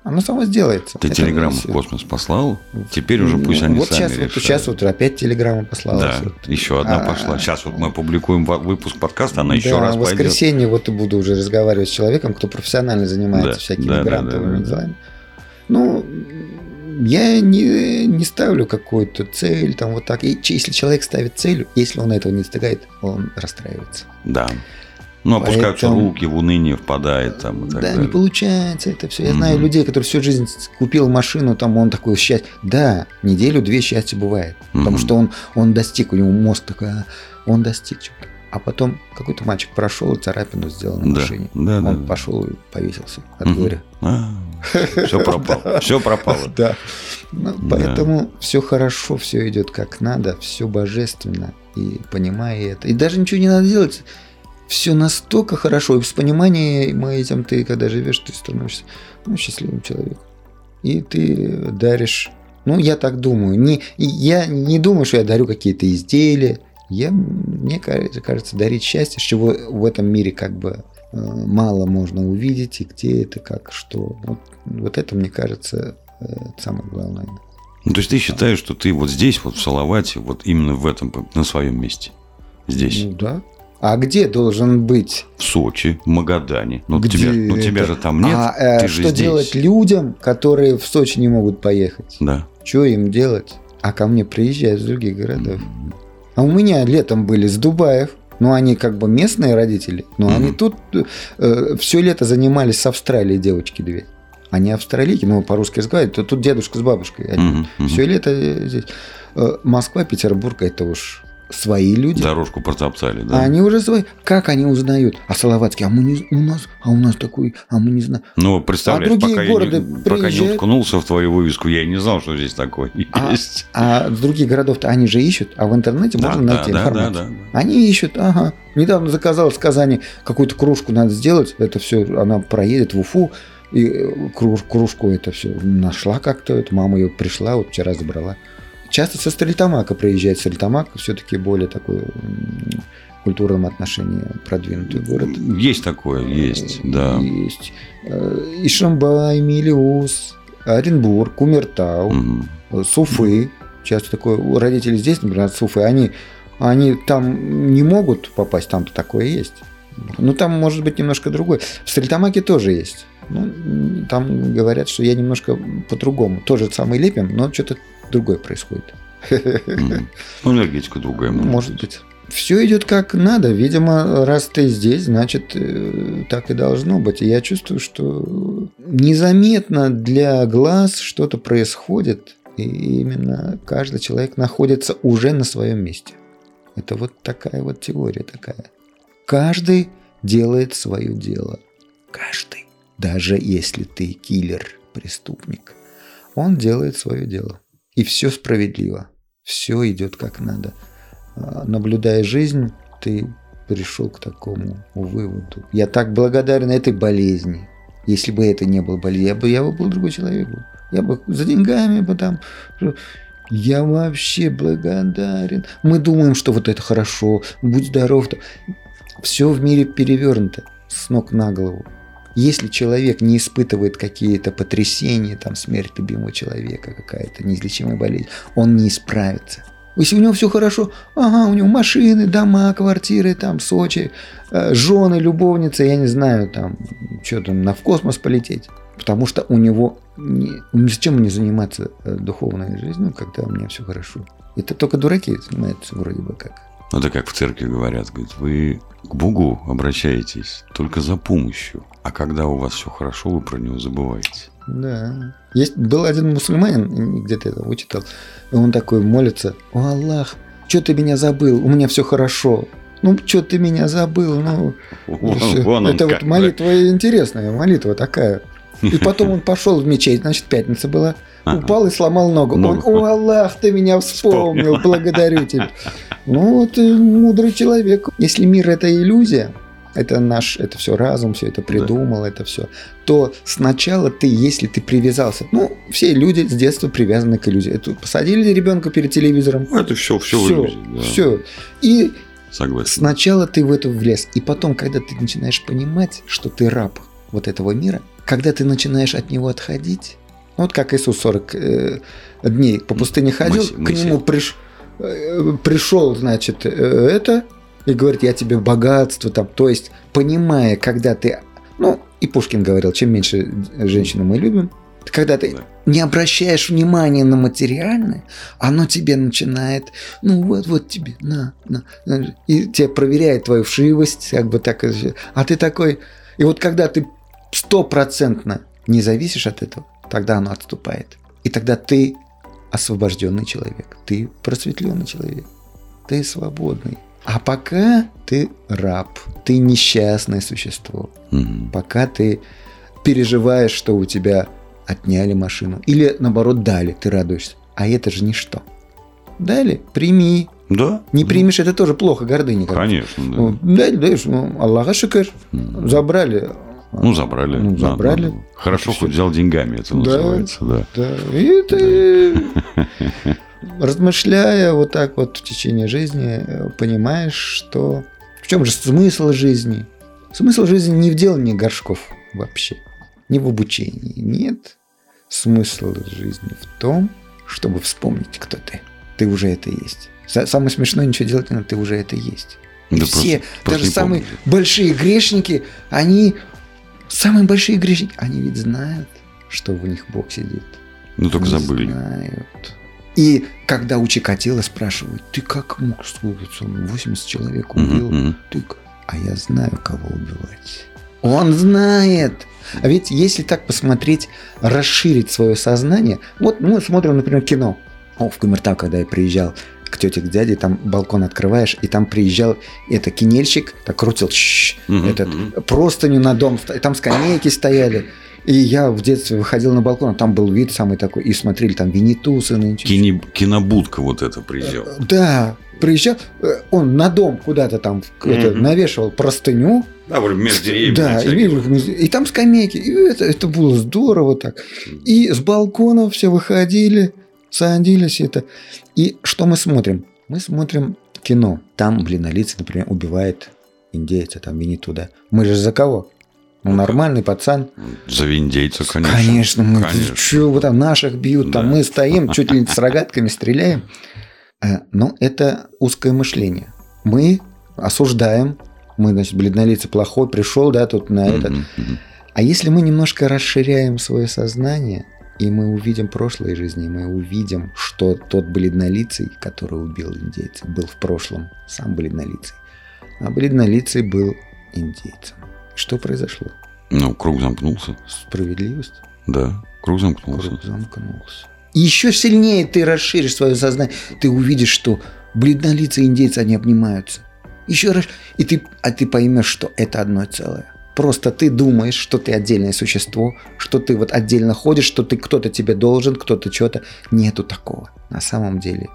Она сама сделается. Ты телеграмму в космос послал? Теперь уже пусть они вот сами сейчас, решают. вот, сейчас вот опять телеграмма послала. Да, Вот. еще одна А, пошла. Сейчас вот мы публикуем выпуск подкаста, она еще Да, раз в пойдет. воскресенье вот и буду уже разговаривать с человеком, кто профессионально занимается Да, всякими да, грантовыми да, да. делами. Ну, я не, не ставлю какую-то цель, там вот так. И если человек ставит цель, если он этого не достигает, он расстраивается. Да. Ну, опускаются Поэтому- руки, в уныние впадает там и так да, не далее. получается это все. Я Мгм. знаю людей, которые всю жизнь купил машину, там он такой счастье. Да, неделю-две счастья бывает. Потому Мгм. что он, он достиг, у него мозг такой, а, он достиг чего-то. А потом какой-то мальчик прошел и царапину сделал на Да, машине. да, он да. пошел и повесился от Мгм. горя. все пропало. Все пропало. Ну, Да. Поэтому все хорошо, все идет как надо, все божественно. И понимая это. И даже ничего не надо делать. Все настолько хорошо. И с пониманием этим ты, когда живешь, ты становишься ну, счастливым человеком. И ты даришь. Ну, я так думаю. Не, я не думаю, что я дарю какие-то изделия. Я, мне кажется, дарить счастье, чего в этом мире как бы э, мало можно увидеть, и где это, как, что. Вот, вот это, мне кажется, э, самое главное. Ну, то есть ты считаешь, что ты вот здесь, вот в Салавате, вот именно в этом, на своем месте? Здесь, Ну да. А где должен быть? в Сочи, в Магадане. Ну, Где тебя, ну, тебя же там нет, а э, ты же что здесь. делать людям, которые в Сочи не могут поехать? Да. Что им делать? А ко мне приезжают из других городов. М. А у меня летом были с Дубаев. Ну, они как бы местные родители, но Мгм. они тут все лето занимались с Австралией девочки две. Они австралийки, ну, по-русски разговаривают, то тут дедушка с бабушкой. Мгм. Все лето э, здесь. Э, Москва, Петербург, это уж свои люди. Дорожку протоптали, да? А они уже свои. Как они узнают? А Салаватский, а мы не, у нас, а у нас такой, а мы не знаем. Ну, представляешь, А пока, я города не, пока не приезжают. уткнулся в твою вывеску, я и не знал, что здесь такое А, есть. А с других городов-то они же ищут, а в интернете Да, можно да, найти да, информацию. да, да. Они ищут, ага. Недавно заказал в Казани какую-то кружку надо сделать. Это все, она проедет в Уфу. И э, круж- кружку это все нашла как-то. Мама ее пришла, вот вчера забрала. Часто со Стрельтамака приезжает. Стерлитамак все-таки более такой культурном отношении продвинутый город. Есть такое, есть, да. Есть. Э, Ишимбай, Милиус, Оренбург, Кумертау. Мгм. с Уфы. Часто такое, у родителей здесь, например, с Уфы, они, они там не могут попасть, там-то такое есть. Ну, там может быть немножко другое. В Стрельтамаке тоже есть. Ну, там говорят, что я немножко по-другому. Тоже самый лепим, но что-то другое происходит. Ну, энергетика другая. Ну, Может быть. Все идет как надо. Видимо, раз ты здесь, значит, э, так и должно быть. И я чувствую, что незаметно для глаз что-то происходит. И именно каждый человек находится уже на своем месте. Это вот такая вот теория такая. Каждый делает свое дело. Каждый. Даже если ты киллер, преступник. он делает свое дело. И все справедливо. Все идет как надо. А, наблюдая жизнь, ты пришел к такому выводу. Я так благодарен этой болезни. Если бы это не было болезни, я бы, я бы был другой человек. Я бы за деньгами бы там... Я вообще благодарен. Мы думаем, что вот это хорошо, будь здоров. Все в мире перевернуто с ног на голову. Если человек не испытывает какие-то потрясения, там смерть любимого человека, какая-то неизлечимая болезнь, он не исправится. Если у него все хорошо, ага, у него машины, дома, квартиры, там, Сочи, э, жены, любовницы, я не знаю, там, что там, на в космос полететь. Потому что у него не, ни с чем не заниматься э, духовной жизнью, когда у меня все хорошо. Это только дураки занимаются вроде бы как. Ну, это как в церкви говорят, говорят, вы к Богу обращаетесь только за помощью, а когда у вас все хорошо, вы про него забываете. Да. Есть, был один мусульманин, где-то это вычитал, и он такой молится, «О, Аллах, что ты меня забыл? У меня все хорошо». Ну, что ты меня забыл? Ну, Вон, вон он это вот молитва интересная, молитва такая. И потом он пошел в мечеть, значит, пятница была, Ага. упал и сломал ногу. Ногу. Он, о, Аллах, ты меня вспомнил, благодарю тебя. Ну, вот и мудрый человек. Если мир это иллюзия, это наш, это все разум, все это придумал, это все, то сначала ты, если ты привязался, ну, все люди с детства привязаны к иллюзии. Это посадили ребенка перед телевизором, Ну, это все, все, все, все. И Согласен. Сначала ты в это влез, и потом, когда ты начинаешь понимать, что ты раб вот этого мира, когда ты начинаешь от него отходить, ну, вот как Иисус 40 э, дней по пустыне ходил, Моисей- к Моисей. нему приш- э, пришел, значит, э, это, и говорит, я тебе богатство там, то есть, понимая, когда ты, ну, и Пушкин говорил, чем меньше женщину мы любим, когда ты Да. не обращаешь внимания на материальное, оно тебе начинает, ну вот, вот тебе, на, на, на, и тебя проверяет твою вшивость, как бы так, а ты такой, и вот когда ты стопроцентно не зависишь от этого, тогда оно отступает. И тогда ты освобожденный человек, ты просветленный человек, ты свободный. А пока ты раб, ты несчастное существо, Мгм. пока ты переживаешь, что у тебя отняли машину. Или наоборот дали, ты радуешься. А это же ничто. Дали, прими. Да. Не да. примешь, это тоже плохо, гордыня. Конечно, да. Ну, Дали, даешь, ну, Аллаха шикар. Мгм. Забрали. Ну, забрали. Ну, забрали. да, да. Хорошо, Это хоть взял деньгами, это Да. называется, да. Да, и ты, размышляя вот так вот в течение жизни, э, понимаешь, что в чем же смысл жизни? Смысл жизни не в делании горшков вообще, не в обучении. Нет. Смысл жизни в том, чтобы вспомнить, кто ты. Ты уже это есть. Са- Самое смешное, ничего делать не надо, ты уже это есть. И Да все, просто- просто даже не самые помню. большие грешники, они, самые большие грешники, они ведь знают, что в них Бог сидит. Ну, только Не забыли. знают. И когда у Чикатило спрашивают, ты как мог? Он 80 человек убил. Мгм. Ты А я знаю, кого убивать. Он знает. А ведь если так посмотреть, расширить свое сознание, вот мы смотрим, например, кино. О, в Кумертау, когда я приезжал к тете, к дяде, там балкон открываешь, и там приезжал это кинельщик, так крутил щ, этот мгм. простыню на дом, там скамейки стояли. И я в детстве выходил на балкон, а там был вид самый такой, и смотрели там Винни-Тусы. нынче. Кини- Кинобудка вот это приезжал. Да, приезжал, э, он на дом куда-то там это, навешивал простыню, Да, между деревьями. да, и, и там скамейки, и это, это было здорово так. И с балкона все выходили, садились это. И что мы смотрим? Мы смотрим кино. Там, блин, на лице, например, убивает индейца, там винит туда. Мы же за кого? Ну, Ну, нормальный пацан. За виндейца, конечно. Конечно, мы Конечно. вы там наших бьют, там Да. мы стоим, чуть ли не с рогатками стреляем. Э, Но это узкое мышление. Мы осуждаем, мы, значит, бледнолицый плохой, пришел, да, тут на этот. А если мы немножко расширяем свое сознание, и мы увидим прошлые жизни, мы увидим, что тот бледнолицый, который убил индейца, был в прошлом сам бледнолицый, а бледнолицый был индейцем. Что произошло? Ну, круг замкнулся. Справедливость? Да, круг замкнулся. Круг замкнулся. И еще сильнее ты расширишь свое сознание, ты увидишь, что бледнолицые индейцы, они обнимаются. Еще раз, и ты, а ты поймешь, что это одно целое. Просто ты думаешь, что ты отдельное существо, что ты вот отдельно ходишь, что ты кто-то тебе должен, кто-то что-то. Нету такого. На самом деле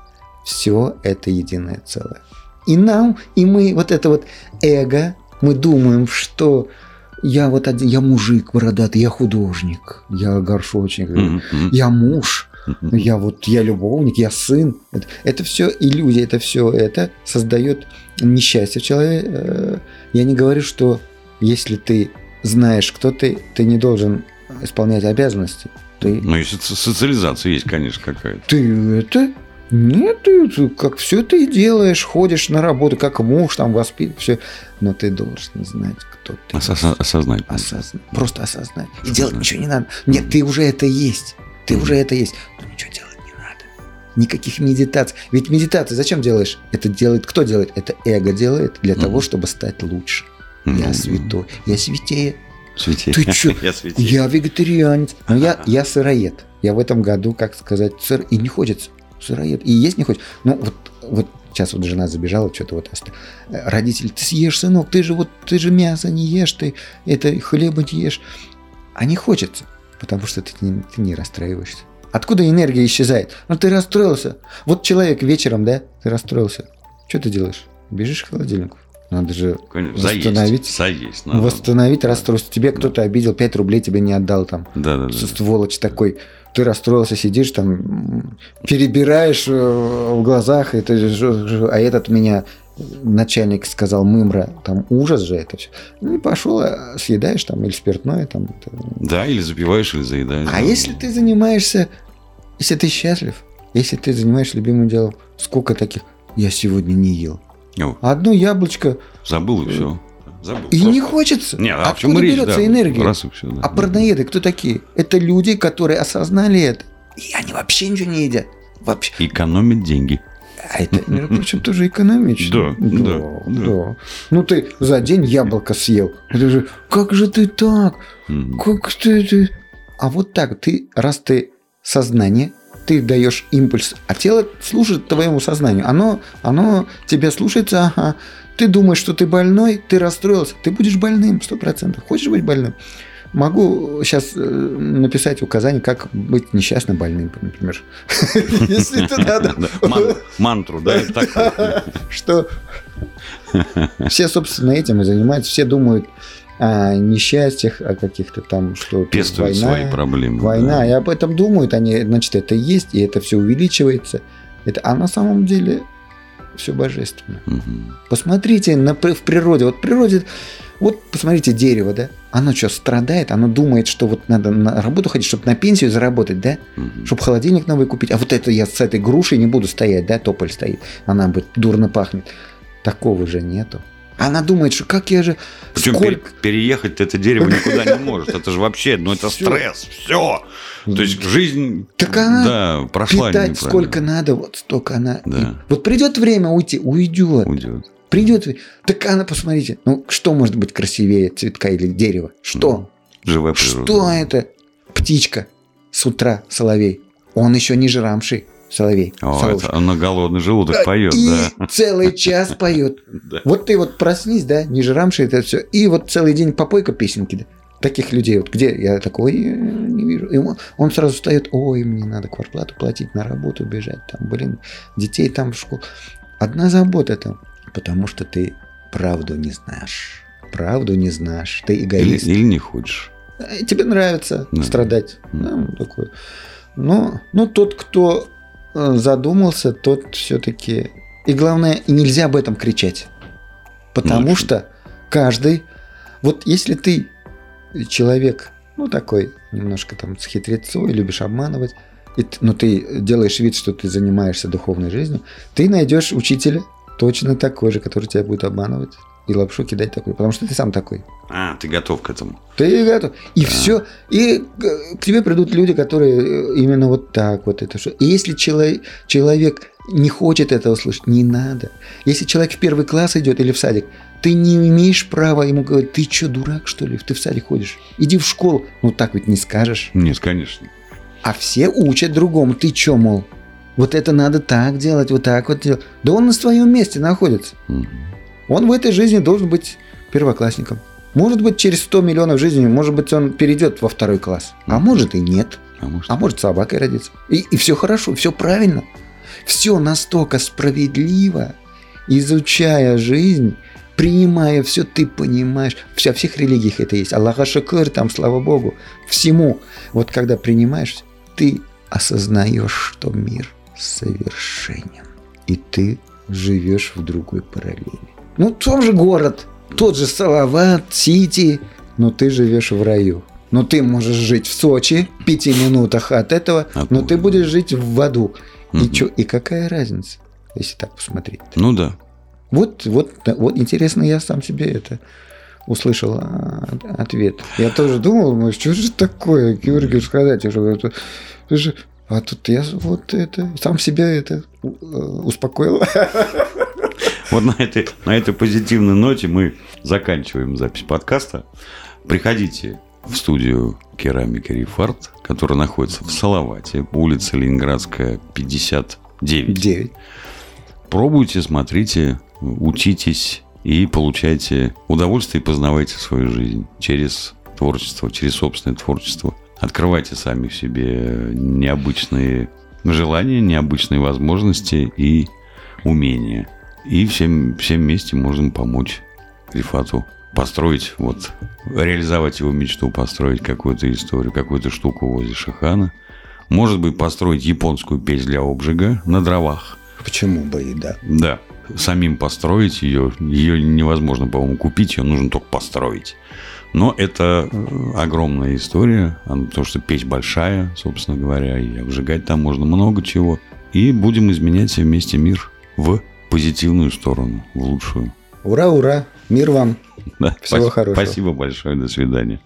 все это единое целое. И нам, и мы, вот это вот эго, мы думаем, что я вот один, я мужик бородатый, я художник, я горшочник, Мгм. я муж, Мгм. я вот, я любовник, я сын. Это, это все иллюзия, это все это создает несчастье в человеке. Я не говорю, что если ты знаешь, кто ты, ты не должен исполнять обязанности. Ты, Ну, если социализация есть, конечно, какая-то. ты это... Нет, ты как все ты делаешь, ходишь на работу, как муж, там воспитываешь, все. Но ты должен знать, кто ты. Осозна- осознать. Осознать. Просто осознать. И делать ничего не надо. Нет, ты уже это есть. Ты уже это есть. Но ничего делать не надо. Никаких медитаций. Ведь медитации зачем делаешь? Это делает кто делает? Это эго делает для того, чтобы стать лучше. Я Мгм. святой. Я святее. Святей. Ты чё? Я святей. Я вегетарианец. Но я, я сыроед. Я в этом году, как сказать, сыр... И не хочется. Сыроед. И есть не хочется. Ну, вот, вот сейчас вот жена забежала, что-то вот оста- Родители, ты съешь, сынок, ты же вот, ты же мясо не ешь, ты это хлеба не ешь. А не хочется, потому что ты не, ты не расстраиваешься. Откуда энергия исчезает? Ну, ты расстроился. Вот человек вечером, да, ты расстроился. Что ты делаешь? Бежишь к холодильнику. Надо же Конечно, восстановить, Заесть. Заесть восстановить расстройство. Тебе кто-то обидел, 5 рублей тебе не отдал там Да, да, да. сволочь такой. Ты расстроился, сидишь там, перебираешь э, в глазах, и ты а этот меня начальник сказал, мымра, там ужас же это все. Ну пошел, а, съедаешь там или спиртное там. Да, или запиваешь, или заедаешь. А да. если ты занимаешься, если ты счастлив, если ты занимаешься любимым делом, сколько таких? Я сегодня не ел. О, Одно яблочко, забыл и все. Забыл. и Просто. не хочется. Нет, а, Откуда речь? берется да, энергия? Раз и все, да. А парноеды кто такие? Это люди, которые осознали это. И они вообще ничего не едят. Вообще. Экономить деньги. А это, между прочим, тоже экономично. Да, да, да. Ну ты за день яблоко съел. Это же, как же ты так? Как ты, ты? А вот так, ты, раз ты сознание, ты даешь импульс, а тело служит твоему сознанию. Оно, оно тебя слушается, ага. Ты думаешь, что ты больной, ты расстроился, ты будешь больным, сто процентов. Хочешь быть больным? Могу сейчас написать указание, как быть несчастно больным, например. Если это надо. Мантру, да? Что все, собственно, этим и занимаются. Все думают о несчастьях, о каких-то там, что Пестуют война, свои проблемы. Война, да. и об этом думают, они, значит, это есть, и это все увеличивается. Это, а на самом деле все божественно. Мгм. Посмотрите на, в природе. Вот в природе, вот посмотрите дерево, да? Оно что, страдает? Оно думает, что вот надо на работу ходить, чтобы на пенсию заработать, да? Мгм. Чтобы холодильник новый купить. А вот это я с этой грушей не буду стоять, да? Тополь стоит. Она будет дурно пахнет. Такого же нету. Она думает, что как я же... Причем сколько... пере- переехать это дерево никуда не может. Это же вообще, ну это стресс. Все. То есть жизнь, Так она да, прошла Питать сколько надо, вот столько она. Да. и- Вот придет время уйти, уйдет. Уйдет. Придет. Так она, посмотрите, ну что может быть красивее цветка или дерева? Что? Живая природа. Что это? Птичка с утра, соловей. Он еще не жрамший, соловей. О, соловушка. это он на голодный желудок поет, и да. целый час поет. Да. Вот ты вот проснись, да, не жрамший это все. И вот целый день попойка песенки, да. Таких людей, вот где я такой не вижу. И он, он сразу встает, ой, мне надо квартплату платить, на работу бежать, там, блин, детей там в школу. Одна забота там, потому что ты правду не знаешь. Правду не знаешь. Ты Или, эгоист. или не хочешь. Э, Тебе нравится Да. страдать. Да, вот такой. Но, но тот, кто задумался, тот все-таки... И главное, нельзя об этом кричать. Потому Ну, что каждый... Вот если ты человек, ну, такой немножко там с хитрецой, любишь обманывать, и но ты делаешь вид, что ты занимаешься духовной жизнью, ты найдешь учителя точно такой же, который тебя будет обманывать и лапшу кидать такой, потому что ты сам такой. А, ты готов к этому. Ты готов. И Да. все. И к к тебе придут люди, которые э, именно вот так вот это что. И если чело- человек не хочет этого слышать, не надо. Если человек в первый класс идет или в садик, ты не имеешь права ему говорить, ты что, дурак, что ли? Ты в садик ходишь. Иди в школу. Ну так ведь не скажешь. Нет, конечно. А все учат другому. Ты что, мол? Вот это надо так делать, вот так вот делать. Да он на своем месте находится. Мгм. Он в этой жизни должен быть первоклассником. Может быть, через 100 миллионов жизней, может быть, он перейдет во второй класс. А может и нет. А может, А может, собакой родится. И, и все хорошо, все правильно. Все настолько справедливо, изучая жизнь, принимая все, ты понимаешь. Вся, во всех религиях это есть. Аллаха шакыр, там, слава Богу, всему. Вот когда принимаешь, ты осознаешь, что мир совершенен. И ты живешь в другой параллели. Ну, тот же город, тот же Салават, Сити, но ты живешь в раю. Но ты можешь жить в Сочи, в пяти минутах от этого, От но ты будешь жить в аду. И, чё, и какая разница, если так посмотреть? Ну да. Вот, вот, вот интересно, я сам себе это услышал а, ответ. Я тоже думал, ну, что же такое, Георгий, сказать, что это, это же- а тут я вот это, сам себя это э, успокоил. Вот на этой, на этой позитивной ноте мы заканчиваем запись подкаста. Приходите в студию керамики Рифарт, которая находится в Салавате, улица Ленинградская, 59. Девять. Пробуйте, смотрите, учитесь и получайте удовольствие и познавайте свою жизнь через творчество, через собственное творчество. Открывайте сами в себе необычные желания, необычные возможности и умения. И всем, всем вместе можем помочь Рифату построить, вот, реализовать его мечту, построить какую-то историю, какую-то штуку возле Шихана. Может быть, построить японскую печь для обжига на дровах. Почему бы и да? Да, самим построить ее, ее невозможно, по-моему, купить, ее нужно только построить. Но это э, огромная история, потому что печь большая, собственно говоря, и обжигать там можно много чего. И будем изменять все вместе мир в позитивную сторону, в лучшую. Ура, ура! Мир вам! Да, Всего спас- хорошего. Спасибо большое, до свидания.